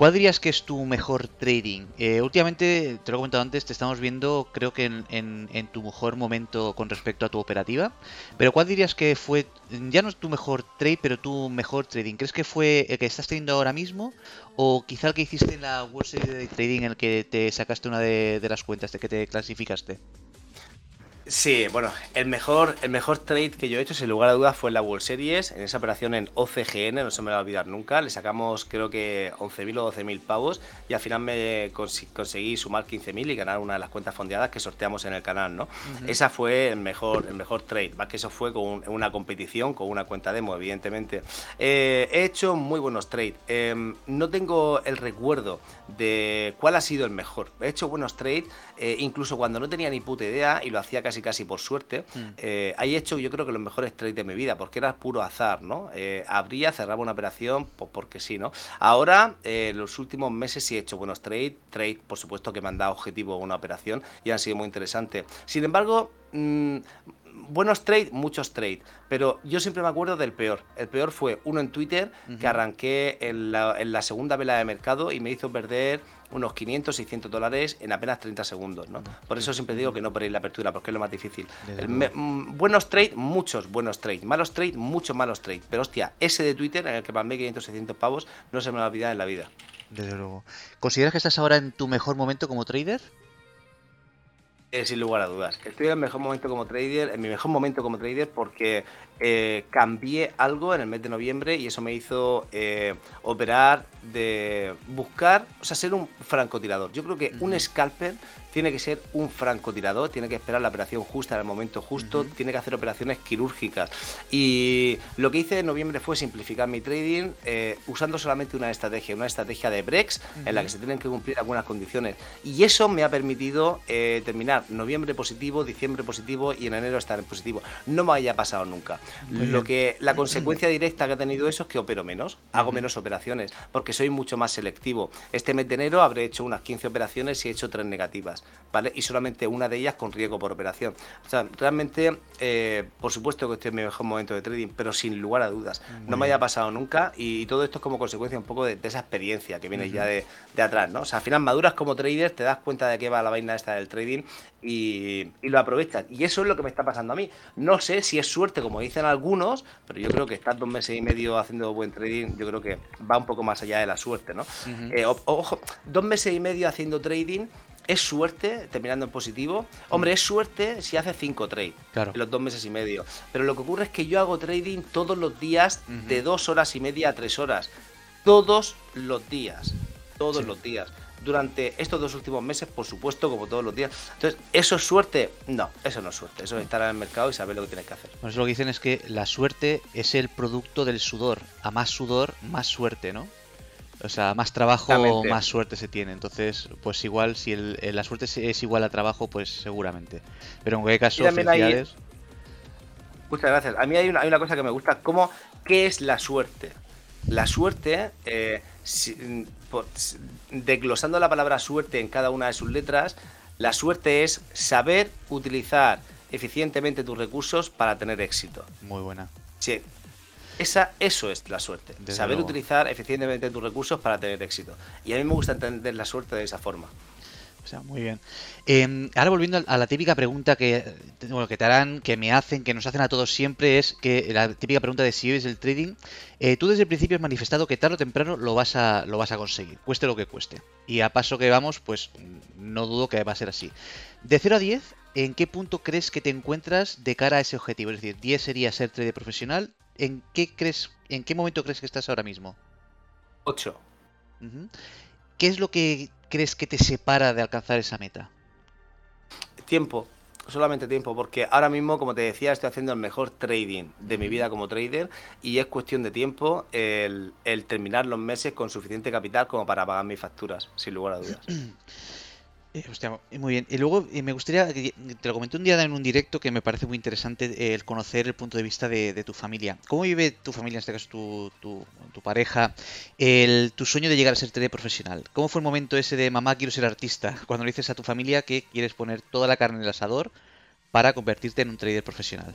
¿Cuál dirías que es tu mejor trading? Eh, últimamente, te lo he comentado antes, te estamos viendo creo que en, tu mejor momento con respecto a tu operativa. Pero ¿cuál dirías que fue, ya no es tu mejor trade, pero tu mejor trading? ¿Crees que fue el que estás teniendo ahora mismo? ¿O quizá el que hiciste en la World Series de Trading en el que te sacaste una de, de las cuentas, de que te clasificaste? Sí, bueno, el mejor, el mejor trade que yo he hecho, sin lugar a dudas, fue en la World Series, en esa operación en OCGN, no se me va a olvidar nunca. Le sacamos creo que 11.000 o 12.000 pavos y al final me conseguí sumar 15.000 y ganar una de las cuentas fondeadas que sorteamos en el canal, ¿no? Esa fue el mejor, el mejor trade, más que eso fue con una competición, con una cuenta demo, evidentemente. Eh, he hecho muy buenos trades. Em, no tengo el recuerdo de cuál ha sido el mejor. He hecho buenos trades, eh, incluso cuando no tenía ni puta idea y lo hacía casi casi por suerte, mm. eh, he hecho yo creo que los mejores trades de mi vida, porque era puro azar, ¿no? Eh, abría, cerraba una operación, pues porque sí, ¿no? Ahora, eh, los últimos meses sí he hecho buenos trades, trades por supuesto que me han dado objetivo una operación y han sido muy interesantes. Sin embargo, mm, buenos trades, muchos trades, pero yo siempre me acuerdo del peor. El peor fue uno en Twitter que arranqué en la, segunda vela de mercado y me hizo perder unos 500, 600 dólares en apenas 30 segundos. ¿no? Por eso siempre digo que no perdéis la apertura, porque es lo más difícil. Mm, buenos trades, muchos buenos trades. Malos trades, muchos malos trades. Pero hostia, ese de Twitter en el que palmé 500, 600 pavos, no se me va a olvidar en la vida. Desde luego. ¿Consideras que estás ahora en tu mejor momento como trader? Eh, sin lugar a dudas. Estoy en el mejor momento como trader, en mi mejor momento como trader porque eh, cambié algo en el mes de noviembre y eso me hizo eh, operar de buscar, o sea, ser un francotirador. Yo creo que un scalper tiene que ser un francotirador, tiene que esperar la operación justa en el momento justo, tiene que hacer operaciones quirúrgicas. Y lo que hice en noviembre fue simplificar mi trading eh, usando solamente una estrategia, una estrategia de breaks en la que se tienen que cumplir algunas condiciones. Y eso me ha permitido eh, terminar noviembre positivo, diciembre positivo y en enero estar en positivo. No me haya pasado nunca. Lo que la consecuencia directa que ha tenido eso es que opero menos, hago menos operaciones, porque soy mucho más selectivo. Este mes de enero habré hecho unas 15 operaciones y he hecho tres negativas. ¿vale? Y solamente una de ellas con riesgo por operación. O sea, realmente, eh, por supuesto que estoy en mi mejor momento de trading, pero sin lugar a dudas. no me haya pasado nunca y, todo esto es como consecuencia un poco de, esa experiencia que viene ya de, atrás, ¿no? O sea, al final maduras como trader, te das cuenta de qué va la vaina esta del trading y, lo aprovechas. Y eso es lo que me está pasando a mí. No sé si es suerte, como algunos, pero yo creo que estar dos meses y medio haciendo buen trading, yo creo que va un poco más allá de la suerte, ¿no? Eh, ojo, dos meses y medio haciendo trading ¿Es suerte terminando en positivo? Hombre, es suerte si hace 5 trades en los dos meses y medio. Pero lo que ocurre es que yo hago trading todos los días de dos horas y media a tres horas. Todos los días. Todos los días. Durante estos dos últimos meses, por supuesto, como todos los días. Entonces, ¿eso es suerte? No, eso no es suerte. Eso es estar en el mercado y saber lo que tienes que hacer. Pues lo que dicen es que la suerte es el producto del sudor. A más sudor, más suerte, ¿no? O sea, más trabajo, más suerte se tiene. Entonces, pues igual, si el, la suerte es igual a trabajo, pues seguramente. Pero en cualquier caso, felicidades. Muchas gracias. A mí hay una, hay una cosa que me gusta. ¿Cómo, ¿Qué es la suerte? La suerte, eh, desglosando la palabra suerte en cada una de sus letras, la suerte es saber utilizar eficientemente tus recursos para tener éxito. Muy buena. Sí, esa, eso es la suerte. saber utilizar eficientemente tus recursos para tener éxito. Y a mí me gusta entender la suerte de esa forma. Sea, muy bien. Em, ahora volviendo a la típica pregunta que, que te harán, que me hacen, que nos hacen a todos siempre, es que la típica pregunta de si es el trading. Eh, tú desde el principio has manifestado que tarde o temprano lo vas a, lo vas a conseguir, cueste lo que cueste. Y a paso que vamos, pues no dudo que va a ser así. De 0 a 10, ¿en qué punto crees que te encuentras de cara a ese objetivo? Es decir, 10 sería ser trader profesional, ¿en qué crees, en qué momento crees que estás ahora mismo? 8. ¿Qué es lo que crees que te separa de alcanzar esa meta? Tiempo. solamente tiempo, porque ahora mismo, como te decía, estoy haciendo el mejor trading de mi vida como trader y es cuestión de tiempo el, el terminar los meses con suficiente capital como para pagar mis facturas, sin lugar a dudas. [CLEARS THROAT] Eh, hostia, muy bien. Y luego eh, me gustaría, te lo comenté un día en un directo que me parece muy interesante eh, el conocer el punto de vista de, tu familia. ¿Cómo vive tu familia, en este caso tu, tu, pareja, el, tu sueño de llegar a ser trader profesional? ¿Cómo fue el momento ese de mamá quiero ser artista? [LAUGHS] Cuando le dices a tu familia que quieres poner toda la carne en el asador para convertirte en un trader profesional.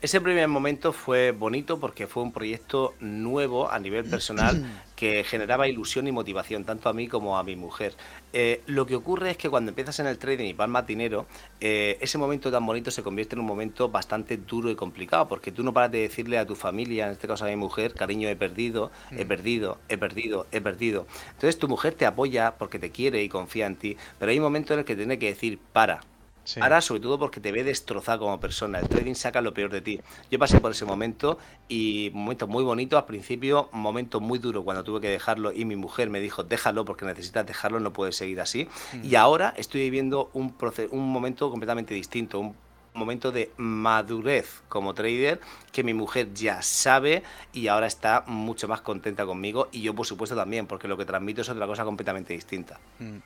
Ese primer momento fue bonito porque fue un proyecto nuevo a nivel [CLEARS THROAT] personal que generaba ilusión y motivación tanto a mí como a mi mujer. Eh, lo que ocurre es que cuando empiezas en el trading y palmas dinero, eh, ese momento tan bonito se convierte en un momento bastante duro y complicado porque tú no paras de decirle a tu familia, en este caso a mi mujer, cariño, he perdido, he perdido, he perdido, he perdido. Entonces tu mujer te apoya porque te quiere y confía en ti, pero hay un momento en el que tiene que decir para. Sí. Ahora, sobre todo porque te ve destrozado como persona. El trading saca lo peor de ti. Yo pasé por ese momento y momentos muy bonitos al principio, momentos muy duros cuando tuve que dejarlo y mi mujer me dijo, déjalo porque necesitas dejarlo, no puedes seguir así. Y ahora estoy viviendo un, proce- un momento completamente distinto, un momento de madurez como trader que mi mujer ya sabe y ahora está mucho más contenta conmigo y yo por supuesto también porque lo que transmito es otra cosa completamente distinta. Mm.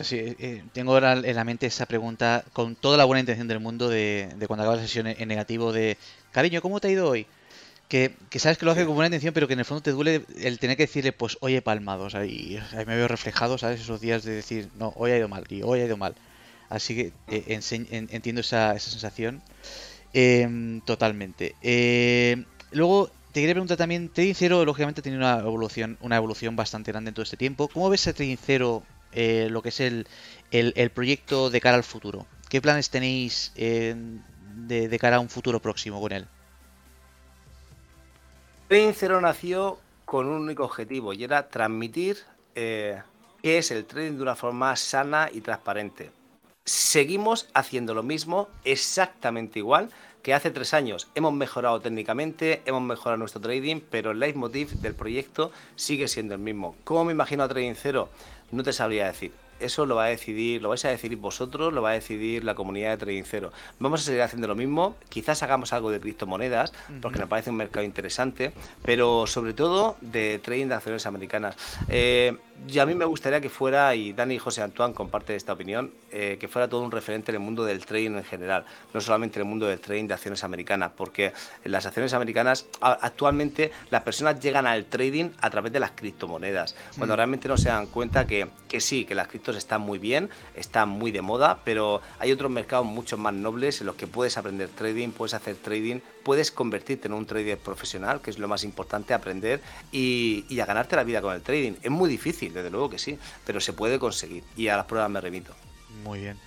O sí, eh, eh, tengo ahora en la mente esa pregunta con toda la buena intención del mundo de, de cuando acaba la sesión en en negativo de cariño, ¿cómo te ha ido hoy? Que, que sabes que lo hace con buena intención, pero que en el fondo te duele el tener que decirle, pues hoy he palmado, o sea, y ahí me veo reflejado, ¿sabes? Esos días de decir, no, hoy ha ido mal, y hoy ha ido mal. Así que eh, en- entiendo esa, esa sensación em, totalmente. Luego, te quería preguntar también, Trading Zero, lógicamente, tiene una evolución, una evolución bastante grande en todo este tiempo. ¿Cómo ves a Trading Zero, eh, lo que es el, el, proyecto de cara al futuro? ¿Qué planes tenéis de, de cara a un futuro próximo con él? Trading Zero nació con un único objetivo y era transmitir eh, qué es el trading de una forma sana y transparente. Seguimos haciendo lo mismo exactamente igual que hace tres años. Hemos mejorado técnicamente, hemos mejorado nuestro trading, pero el leitmotiv del proyecto sigue siendo el mismo. ¿Cómo me imagino a Trading Zero? No te sabría decir. Eso lo va a decidir, lo vais a decidir vosotros, lo va a decidir la comunidad de Trading Zero. Vamos a seguir haciendo lo mismo, quizás hagamos algo de criptomonedas, porque me parece un mercado interesante, pero sobre todo de trading de acciones americanas. Eh, y a mí me gustaría que fuera, y Dani y José Antoine comparte esta opinión, eh, que fuera todo un referente en el mundo del trading en general, no solamente en el mundo del trading de acciones americanas, porque en las acciones americanas actualmente las personas llegan al trading a través de las criptomonedas, cuando realmente no se dan cuenta que, que sí, que las criptos están muy bien, están muy de moda, pero hay otros mercados mucho más nobles en los que puedes aprender trading, puedes hacer trading, puedes convertirte en un trader profesional, que es lo más importante, aprender y, a ganarte la vida con el trading. Es muy difícil, desde luego que sí, pero se puede conseguir y a las pruebas me remito. Muy bien.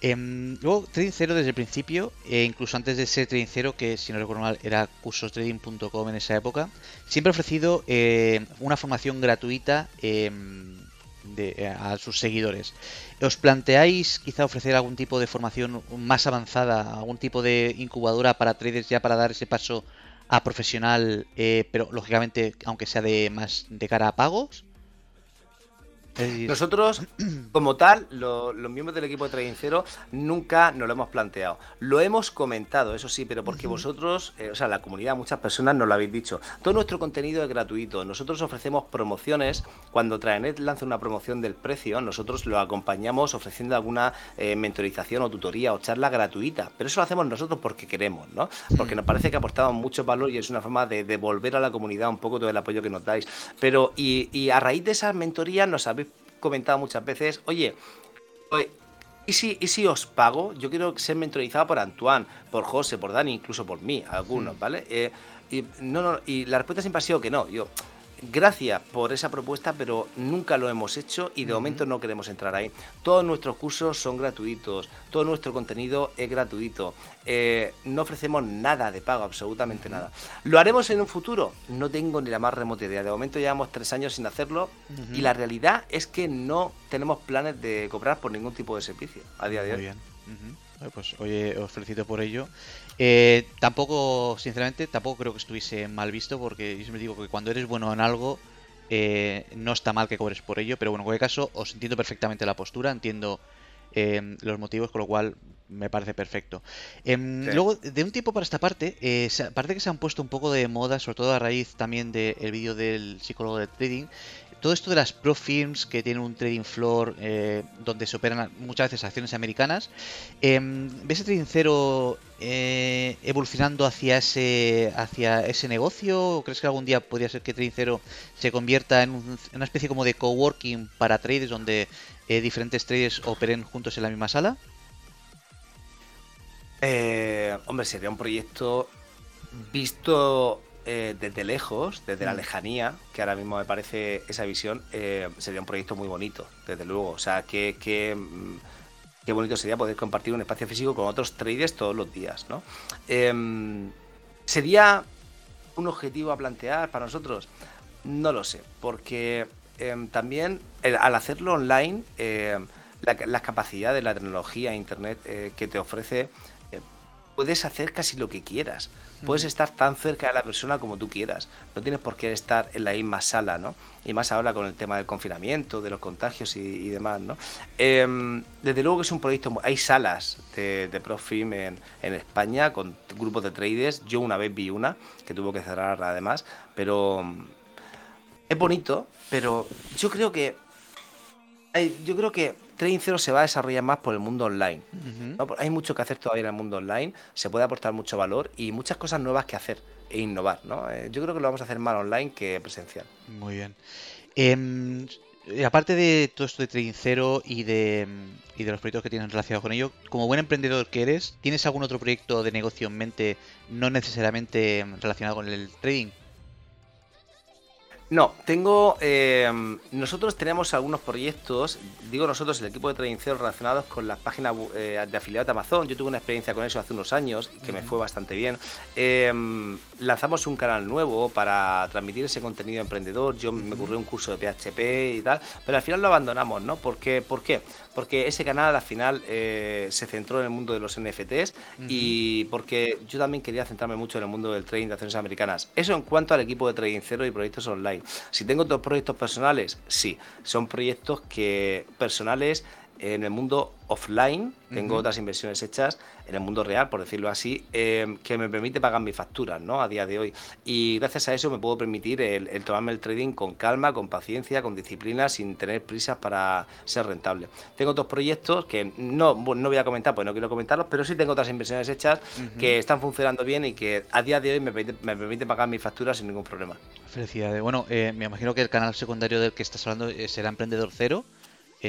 Em, luego, Trading Zero desde el principio, e incluso antes de ser Trading Zero, que si no recuerdo mal era cursostrading.com en esa época, siempre ha ofrecido eh, una formación gratuita em, de- eh, a sus seguidores. ¿Os planteáis quizá ofrecer algún tipo de formación más avanzada, algún tipo de incubadora para traders ya para dar ese paso a profesional, eh, pero lógicamente aunque sea de más de cara a pagos? Nosotros, [CLEARS THROAT] como tal, lo- los miembros del equipo de Trading Zero nunca nos lo hemos planteado. Lo hemos comentado, eso sí, pero porque vosotros, eh, o sea, la comunidad, muchas personas nos lo habéis dicho. Todo nuestro contenido es gratuito. Nosotros ofrecemos promociones. Cuando Traenet lanza una promoción del precio, nosotros lo acompañamos ofreciendo alguna eh, mentorización o tutoría o charla gratuita. Pero eso lo hacemos nosotros porque queremos, ¿no? Porque nos parece que aportamos mucho valor y es una forma de devolver a la comunidad un poco todo el apoyo que nos dais. Pero, y, y a raíz de esas mentorías nos habéis comentado muchas veces, oye, oye, ¿y si, ¿y si os pago? Yo quiero ser mentorizado por Antoine, por José, por Dani, incluso por mí, algunos, ¿vale? Eh, y, no, no, y la respuesta siempre ha sido que no. Yo, gracias por esa propuesta, pero nunca lo hemos hecho y de momento no queremos entrar ahí. Todos nuestros cursos son gratuitos, todo nuestro contenido es gratuito. Eh, no ofrecemos nada de pago, absolutamente nada. ¿Lo haremos en un futuro? No tengo ni la más remota idea. De momento llevamos tres años sin hacerlo y la realidad es que no tenemos planes de cobrar por ningún tipo de servicio a día de Muy hoy. bien. Pues oye, os felicito por ello. Eh, tampoco, sinceramente, tampoco creo que estuviese mal visto, porque yo siempre digo que cuando eres bueno en algo, eh, no está mal que cobres por ello, pero bueno, en cualquier caso, os entiendo perfectamente la postura, entiendo em, los motivos, con lo cual me parece perfecto. Em, luego, de un tiempo para esta parte, eh, parece que se han puesto un poco de moda, sobre todo a raíz también del vídeo del psicólogo de trading, todo esto de las pro firms que tienen un trading floor eh, donde se operan muchas veces acciones americanas, em, ¿ves el trading cero eh, evolucionando hacia ese hacia ese negocio? ¿O crees que algún día podría ser que trading cero se convierta en, una especie como de coworking para traders donde eh, diferentes traders operen juntos en la misma sala? hombre, sería un proyecto visto eh, desde lejos, desde la mm. lejanía, que ahora mismo me parece esa visión, eh, sería un proyecto muy bonito, desde luego. O sea, que, mm, qué bonito sería poder compartir un espacio físico con otros traders todos los días, ¿no? Em, ¿Sería un objetivo a plantear para nosotros? No lo sé, porque em, también al hacerlo online, la, las capacidades de la tecnología, Internet, eh, que te ofrece, puedes hacer casi lo que quieras. Puedes estar tan cerca de la persona como tú quieras. No tienes por qué estar en la misma sala, ¿no? Y más ahora con el tema del confinamiento, de los contagios y, demás, ¿no? Em, desde luego que es un proyecto... Hay salas de, de Profim en, en, España con grupos de traders. Yo una vez vi una, que tuvo que cerrar además, pero... Es bonito, pero yo creo que... yo creo que Trading Zero se va a desarrollar más por el mundo online. Hay mucho que hacer todavía en el mundo online, se puede aportar mucho valor y muchas cosas nuevas que hacer e innovar. ¿no? Eh, yo creo que lo vamos a hacer más online que presencial. Muy bien. Em, aparte de todo esto de Trading Zero y de, y de los proyectos que tienes relacionados con ello, como buen emprendedor que eres, ¿tienes algún otro proyecto de negocio en mente no necesariamente relacionado con el trading? No, tengo. Eh, nosotros tenemos algunos proyectos, digo nosotros, el equipo de trading relacionados con las páginas eh, de afiliados de Amazon. Yo tuve una experiencia con eso hace unos años que me fue bastante bien. Eh, lanzamos un canal nuevo para transmitir ese contenido emprendedor. Yo me ocurrió un curso de PHP y tal, pero al final lo abandonamos, ¿no? ¿Por qué? ¿Por qué? Porque ese canal al final se centró en el mundo de los NFTs y porque yo también quería centrarme mucho en el mundo del trading de acciones americanas. Eso en cuanto al equipo de Trading Zero y proyectos online. Si tengo otros proyectos personales, sí, son proyectos que personales en el mundo offline, tengo otras inversiones hechas en el mundo real, por decirlo así, eh, que me permite pagar mis facturas, ¿no? A día de hoy. Y gracias a eso me puedo permitir el, tomarme el trading con calma, con paciencia, con disciplina, sin tener prisas para ser rentable. Tengo otros proyectos que no, no voy a comentar, pues no quiero comentarlos, pero sí tengo otras inversiones hechas que están funcionando bien y que a día de hoy me permite, pagar mis facturas sin ningún problema. Felicidades. Bueno, eh, me imagino que el canal secundario del que estás hablando eh, será Emprendedor Cero,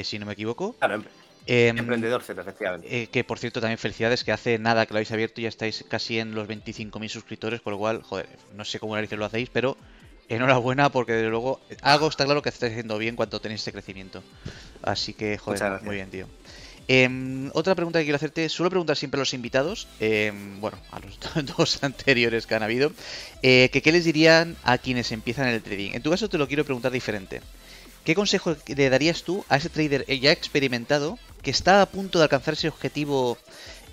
si no me equivoco. Claro, Em, Emprendedor Z, efectivamente. Eh, que por cierto, también felicidades, que hace nada que lo habéis abierto y ya estáis casi en los 25.000 suscriptores, por lo cual, joder, no sé cómo narices lo hacéis, pero enhorabuena porque desde luego algo está claro que estáis haciendo bien cuando tenéis este crecimiento. Así que, joder, muy bien, tío. Em, otra pregunta que quiero hacerte, suelo preguntar siempre a los invitados, em, bueno, a los [LAUGHS] dos anteriores que han habido, eh, que qué les dirían a quienes empiezan el trading. En tu caso te lo quiero preguntar diferente. ¿Qué consejo le darías tú a ese trader ya experimentado que está a punto de alcanzar ese objetivo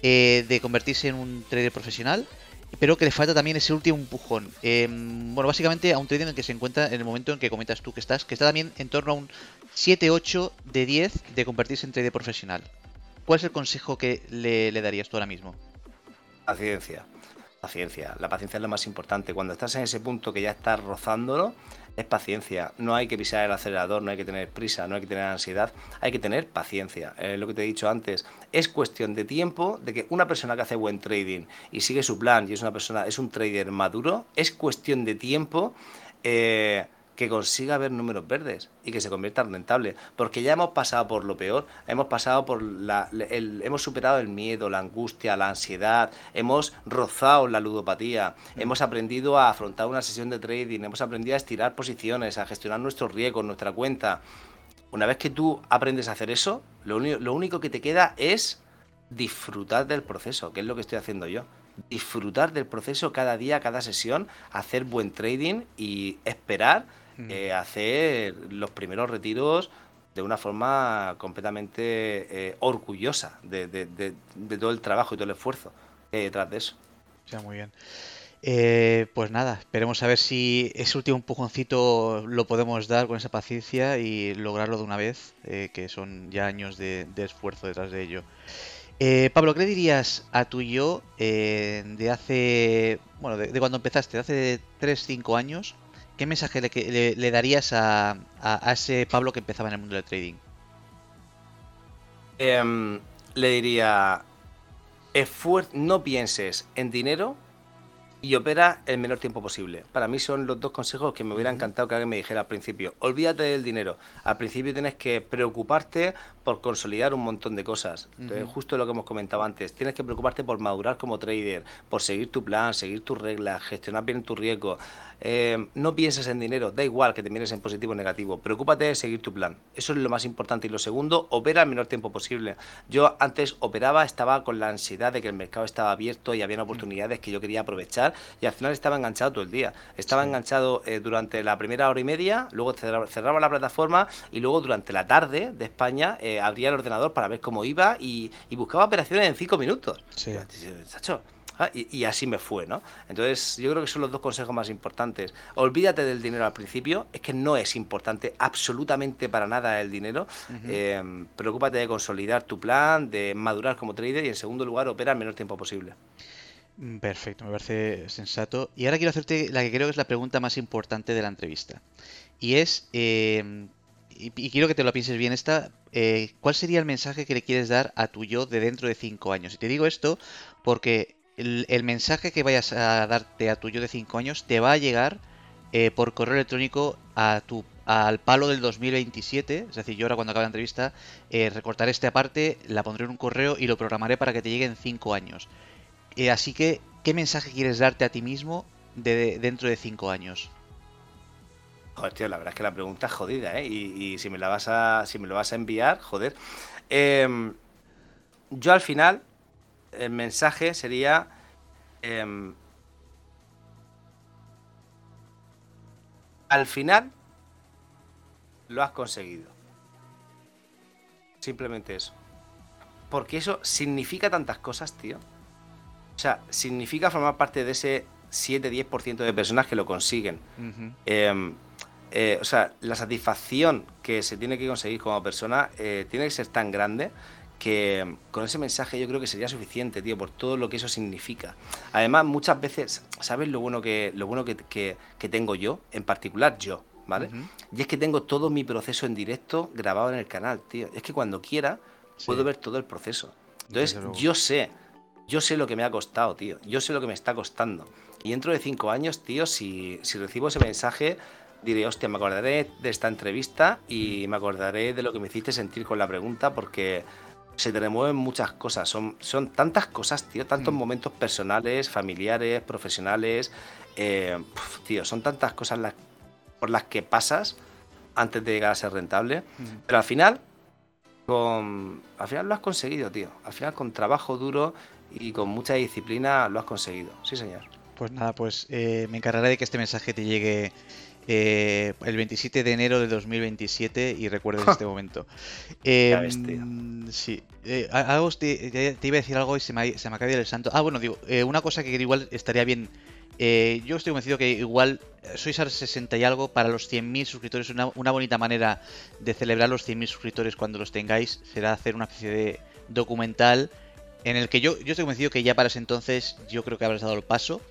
eh, de convertirse en un trader profesional, pero que le falta también ese último empujón? Em, bueno, básicamente a un trader en el que se encuentra en el momento en que comentas tú que estás, que está también en torno a un 7-8 de 10 de convertirse en trader profesional. ¿Cuál es el consejo que le, darías tú ahora mismo? Paciencia. Paciencia. La paciencia es lo más importante. Cuando estás en ese punto que ya estás rozándolo, es paciencia. No hay que pisar el acelerador, no hay que tener prisa, no hay que tener ansiedad, hay que tener paciencia. Eh, lo que te he dicho antes, es cuestión de tiempo de que una persona que hace buen trading y sigue su plan y es una persona, es un trader maduro, es cuestión de tiempo. Eh, que consiga ver números verdes y que se convierta en rentable. Porque ya hemos pasado por lo peor, hemos pasado por la, hemos superado el miedo, la angustia, la ansiedad, hemos rozado la ludopatía, hemos aprendido a afrontar una sesión de trading, hemos aprendido a estirar posiciones, a gestionar nuestros riesgos, nuestra cuenta. Una vez que tú aprendes a hacer eso, lo, lo único que te queda es disfrutar del proceso, que es lo que estoy haciendo yo disfrutar del proceso cada día, cada sesión, hacer buen trading y esperar Mm. Eh, hacer los primeros retiros de una forma completamente eh, orgullosa de, todo el trabajo y todo el esfuerzo que hay detrás de eso. Ya, muy bien. Eh, pues nada, esperemos a ver si ese último empujoncito lo podemos dar con esa paciencia y lograrlo de una vez, eh, que son ya años de, esfuerzo detrás de ello. Eh, Pablo, ¿qué le dirías a tu y yo de hace, bueno, de, cuando empezaste, de hace 3-5 años? ¿Qué mensaje le, darías a, ese Pablo que empezaba en el mundo del trading? Em, le diría, no pienses en dinero y opera el menor tiempo posible. Para mí son los dos consejos que me hubiera encantado que alguien me dijera al principio. Olvídate del dinero. Al principio tienes que preocuparte por consolidar un montón de cosas. justo lo que hemos comentado antes. Tienes que preocuparte por madurar como trader, por seguir tu plan, seguir tus reglas, gestionar bien tu riesgo. Eh, no pienses en dinero, da igual que te mires en positivo o negativo, preocúpate de seguir tu plan. Eso es lo más importante. Y lo segundo, opera el menor tiempo posible. Yo antes operaba, estaba con la ansiedad de que el mercado estaba abierto y había oportunidades que yo quería aprovechar y al final estaba enganchado todo el día. Estaba enganchado eh, durante la primera hora y media, luego cerraba, la plataforma y luego durante la tarde de España eh, abría el ordenador para ver cómo iba y, buscaba operaciones en cinco minutos. Sí. Ah, y, así me fue, ¿no? Entonces, yo creo que son los dos consejos más importantes. Olvídate del dinero al principio, es que no es importante absolutamente para nada el dinero. Em, preocúpate de consolidar tu plan, de madurar como trader y, en segundo lugar, opera el menor tiempo posible. Mm, perfecto, me parece sensato. Y ahora quiero hacerte la que creo que es la pregunta más importante de la entrevista. Y es, em, y, quiero que te lo pienses bien esta, eh, ¿cuál sería el mensaje que le quieres dar a tu yo de dentro de cinco años? Y te digo esto porque el, mensaje que vayas a darte a tu yo de 5 años te va a llegar eh, por correo electrónico a tu al palo del 2027, es decir, yo ahora cuando acabe la entrevista eh, recortaré esta parte, la pondré en un correo y lo programaré para que te llegue en 5 años. Eh, así que, ¿qué mensaje quieres darte a ti mismo de, dentro de 5 años? Joder, tío, la verdad es que la pregunta es jodida, ¿eh? Y, si me la vas a, si me lo vas a enviar, joder. Em, yo al final el mensaje sería... Em, al final lo has conseguido. Simplemente eso. Porque eso significa tantas cosas, tío. O sea, significa formar parte de ese 7-10% de personas que lo consiguen. Em, eh, o sea, la satisfacción que se tiene que conseguir como persona eh, tiene que ser tan grande que con ese mensaje yo creo que sería suficiente, tío, por todo lo que eso significa. Además, muchas veces, ¿sabes lo bueno que, lo bueno que, que, tengo yo? En particular yo, ¿vale? Y es que tengo todo mi proceso en directo grabado en el canal, tío. Es que cuando quiera puedo ver todo el proceso. Entonces, yo sé, yo sé lo que me ha costado, tío. Yo sé lo que me está costando. Y dentro de cinco años, tío, si, si recibo ese mensaje, diré, hostia, me acordaré de esta entrevista y me acordaré de lo que me hiciste sentir con la pregunta porque se te remueven muchas cosas. Son, son tantas cosas, tío, tantos mm. momentos personales, familiares, profesionales. Eh, tío, son tantas cosas las, por las que pasas antes de llegar a ser rentable. Mm. Pero al final, con, al final lo has conseguido, tío. Al final, con trabajo duro y con mucha disciplina, lo has conseguido. Sí, señor. Pues nada, pues eh, me encargaré de que este mensaje te llegue eh, el 27 de enero de 2027 y recuerdes este [LAUGHS] momento. Eh, sí, eh, te, iba a decir algo y se me, se me acaba de ir el santo. Ah, bueno, digo, eh, una cosa que igual estaría bien. yo estoy convencido que igual sois a 60 y algo para los 100.000 suscriptores. Una, una bonita manera de celebrar los 100.000 suscriptores cuando los tengáis será hacer una especie de documental en el que yo, yo estoy convencido que ya para ese entonces yo creo que habrás dado el paso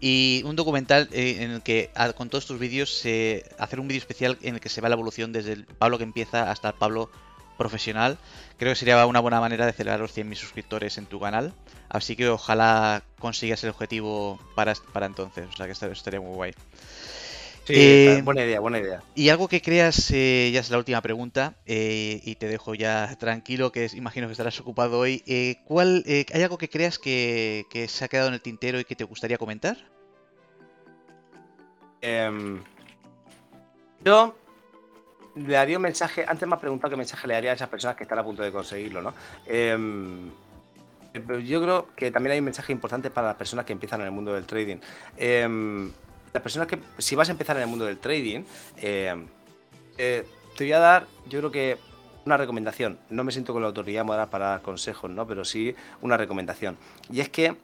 y un documental eh, en el que con todos tus vídeos se hacer un vídeo especial en el que se va la evolución desde el Pablo que empieza hasta el Pablo profesional. Creo que sería una buena manera de celebrar los 100.000 suscriptores en tu canal. Así que ojalá consigas el objetivo para, para entonces. O sea que estaría muy guay. Sí, eh, buena idea, buena idea. Y algo que creas, eh, ya es la última pregunta, y te dejo ya tranquilo, que imagino que estarás ocupado hoy. ¿cuál, ¿Hay algo que creas que, que, se ha quedado en el tintero y que te gustaría comentar? Em, yo le daría un mensaje. Antes me has preguntado qué mensaje le daría a esas personas que están a punto de conseguirlo, ¿no? Em, yo creo que también hay un mensaje importante para las personas que empiezan en el mundo del trading. Las personas que, si vas a empezar en el mundo del trading, eh, te voy a dar, yo creo que una recomendación. No me siento con la autoridad moral para dar consejos, ¿no? Pero sí una recomendación. Y es que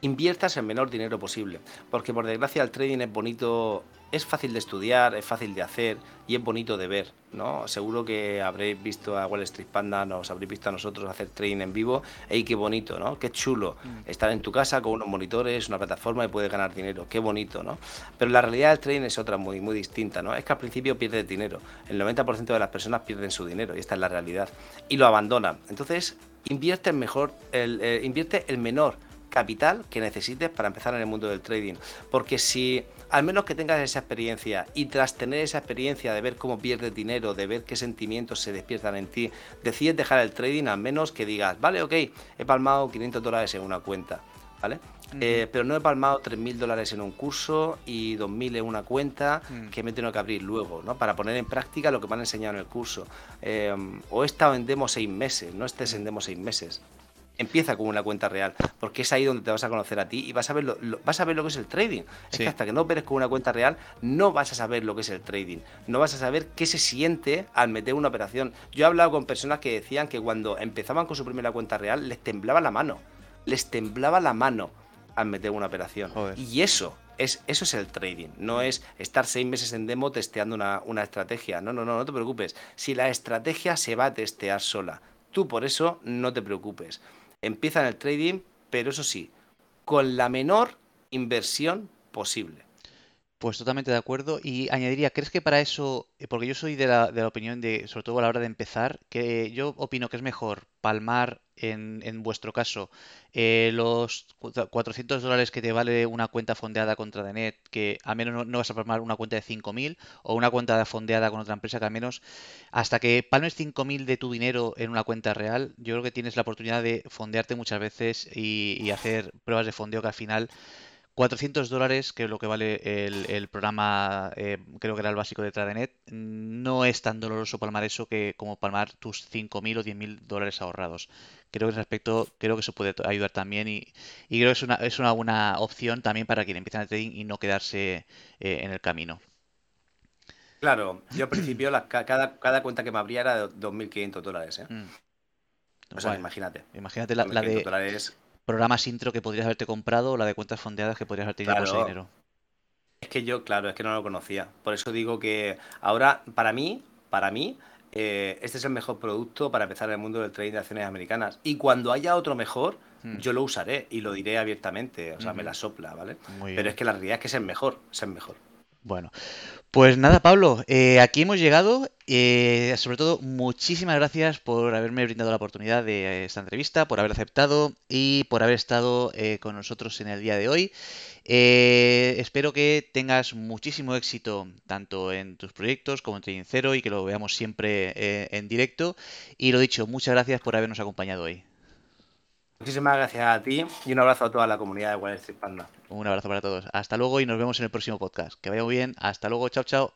inviertas el menor dinero posible. Porque por desgracia el trading es bonito, es fácil de estudiar, es fácil de hacer y es bonito de ver, ¿no? Seguro que habréis visto a Wall Street Panda, nos habréis visto a nosotros hacer trading en vivo. ¡Ey, qué bonito, ¿no? Qué chulo! Mm. Estar en tu casa con unos monitores, una plataforma y puedes ganar dinero. ¡Qué bonito, ¿no? Pero la realidad del trading es otra muy, muy distinta, ¿no? Es que al principio pierdes dinero. El 90% de las personas pierden su dinero y esta es la realidad. Y lo abandonan. Entonces, invierte mejor, el, eh, invierte el menor capital que necesites para empezar en el mundo del trading. Porque si al menos que tengas esa experiencia y tras tener esa experiencia de ver cómo pierdes dinero, de ver qué sentimientos se despiertan en ti, decides dejar el trading, al menos que digas, vale, ok, he palmado 500 dólares en una cuenta, ¿vale? Eh, pero no he palmado 3.000 dólares en un curso y 2.000 en una cuenta mm. que me tengo que abrir luego, ¿no? Para poner en práctica lo que me han enseñado en el curso. Eh, o he estado en demo seis meses, no estés en demo seis meses empieza con una cuenta real, porque es ahí donde te vas a conocer a ti y vas a ver lo, vas a ver lo que es el trading. Es que hasta que no operes con una cuenta real, no vas a saber lo que es el trading, no vas a saber qué se siente al meter una operación. Yo he hablado con personas que decían que cuando empezaban con su primera cuenta real les temblaba la mano, les temblaba la mano al meter una operación. Y eso es, eso es el trading, no es estar seis meses en demo testeando una, una, estrategia. No, no, no, no te preocupes. Si la estrategia se va a testear sola, tú por eso no te preocupes empieza en el trading, pero eso sí, con la menor inversión posible. Pues totalmente de acuerdo. Y añadiría, ¿crees que para eso, eh, porque yo soy de la, de la, opinión de, sobre todo a la hora de empezar, que yo opino que es mejor palmar en, en vuestro caso eh, los 400 dólares que te vale una cuenta fondeada contra Denet, que al menos no, vas a palmar una cuenta de 5.000 o una cuenta fondeada con otra empresa que al menos hasta que palmes 5.000 de tu dinero en una cuenta real, yo creo que tienes la oportunidad de fondearte muchas veces y, y hacer pruebas de fondeo que al final 400 dólares, que es lo que vale el, programa, eh, creo que era el básico de Tradenet, no es tan doloroso palmar eso que como palmar tus 5.000 o 10.000 dólares ahorrados. Creo que en ese aspecto, creo que eso puede ayudar también y, creo que es una, es una buena opción también para quien empieza el trading y no quedarse eh, en el camino. Claro, yo al principio cada, cada cuenta que me abría era de 2.500 dólares. ¿eh? Mm. O sea, imagínate. Imagínate la, de programas intro que podrías haberte comprado o la de cuentas fondeadas que podrías haber tenido con ese dinero. Es que yo, claro, es que no lo conocía. Por eso digo que ahora, para mí, para mí, eh, este es el mejor producto para empezar en el mundo del trading de acciones americanas. Y cuando haya otro mejor, hmm. yo lo usaré y lo diré abiertamente. O sea, me la sopla, ¿vale? Pero es que la realidad es que es el mejor, es el mejor. Bueno, pues nada, Pablo, eh, aquí hemos llegado. Eh, sobre todo, muchísimas gracias por haberme brindado la oportunidad de esta entrevista, por haber aceptado y por haber estado eh, con nosotros en el día de hoy. espero que tengas muchísimo éxito tanto en tus proyectos como en Trading Cero y que lo veamos siempre en directo. Y lo dicho, muchas gracias por habernos acompañado hoy. Muchísimas gracias a ti y un abrazo a toda la comunidad de Wall Street Panda. Un abrazo para todos. Hasta luego y nos vemos en el próximo podcast. Que vaya muy bien. Hasta luego. Chao, chao.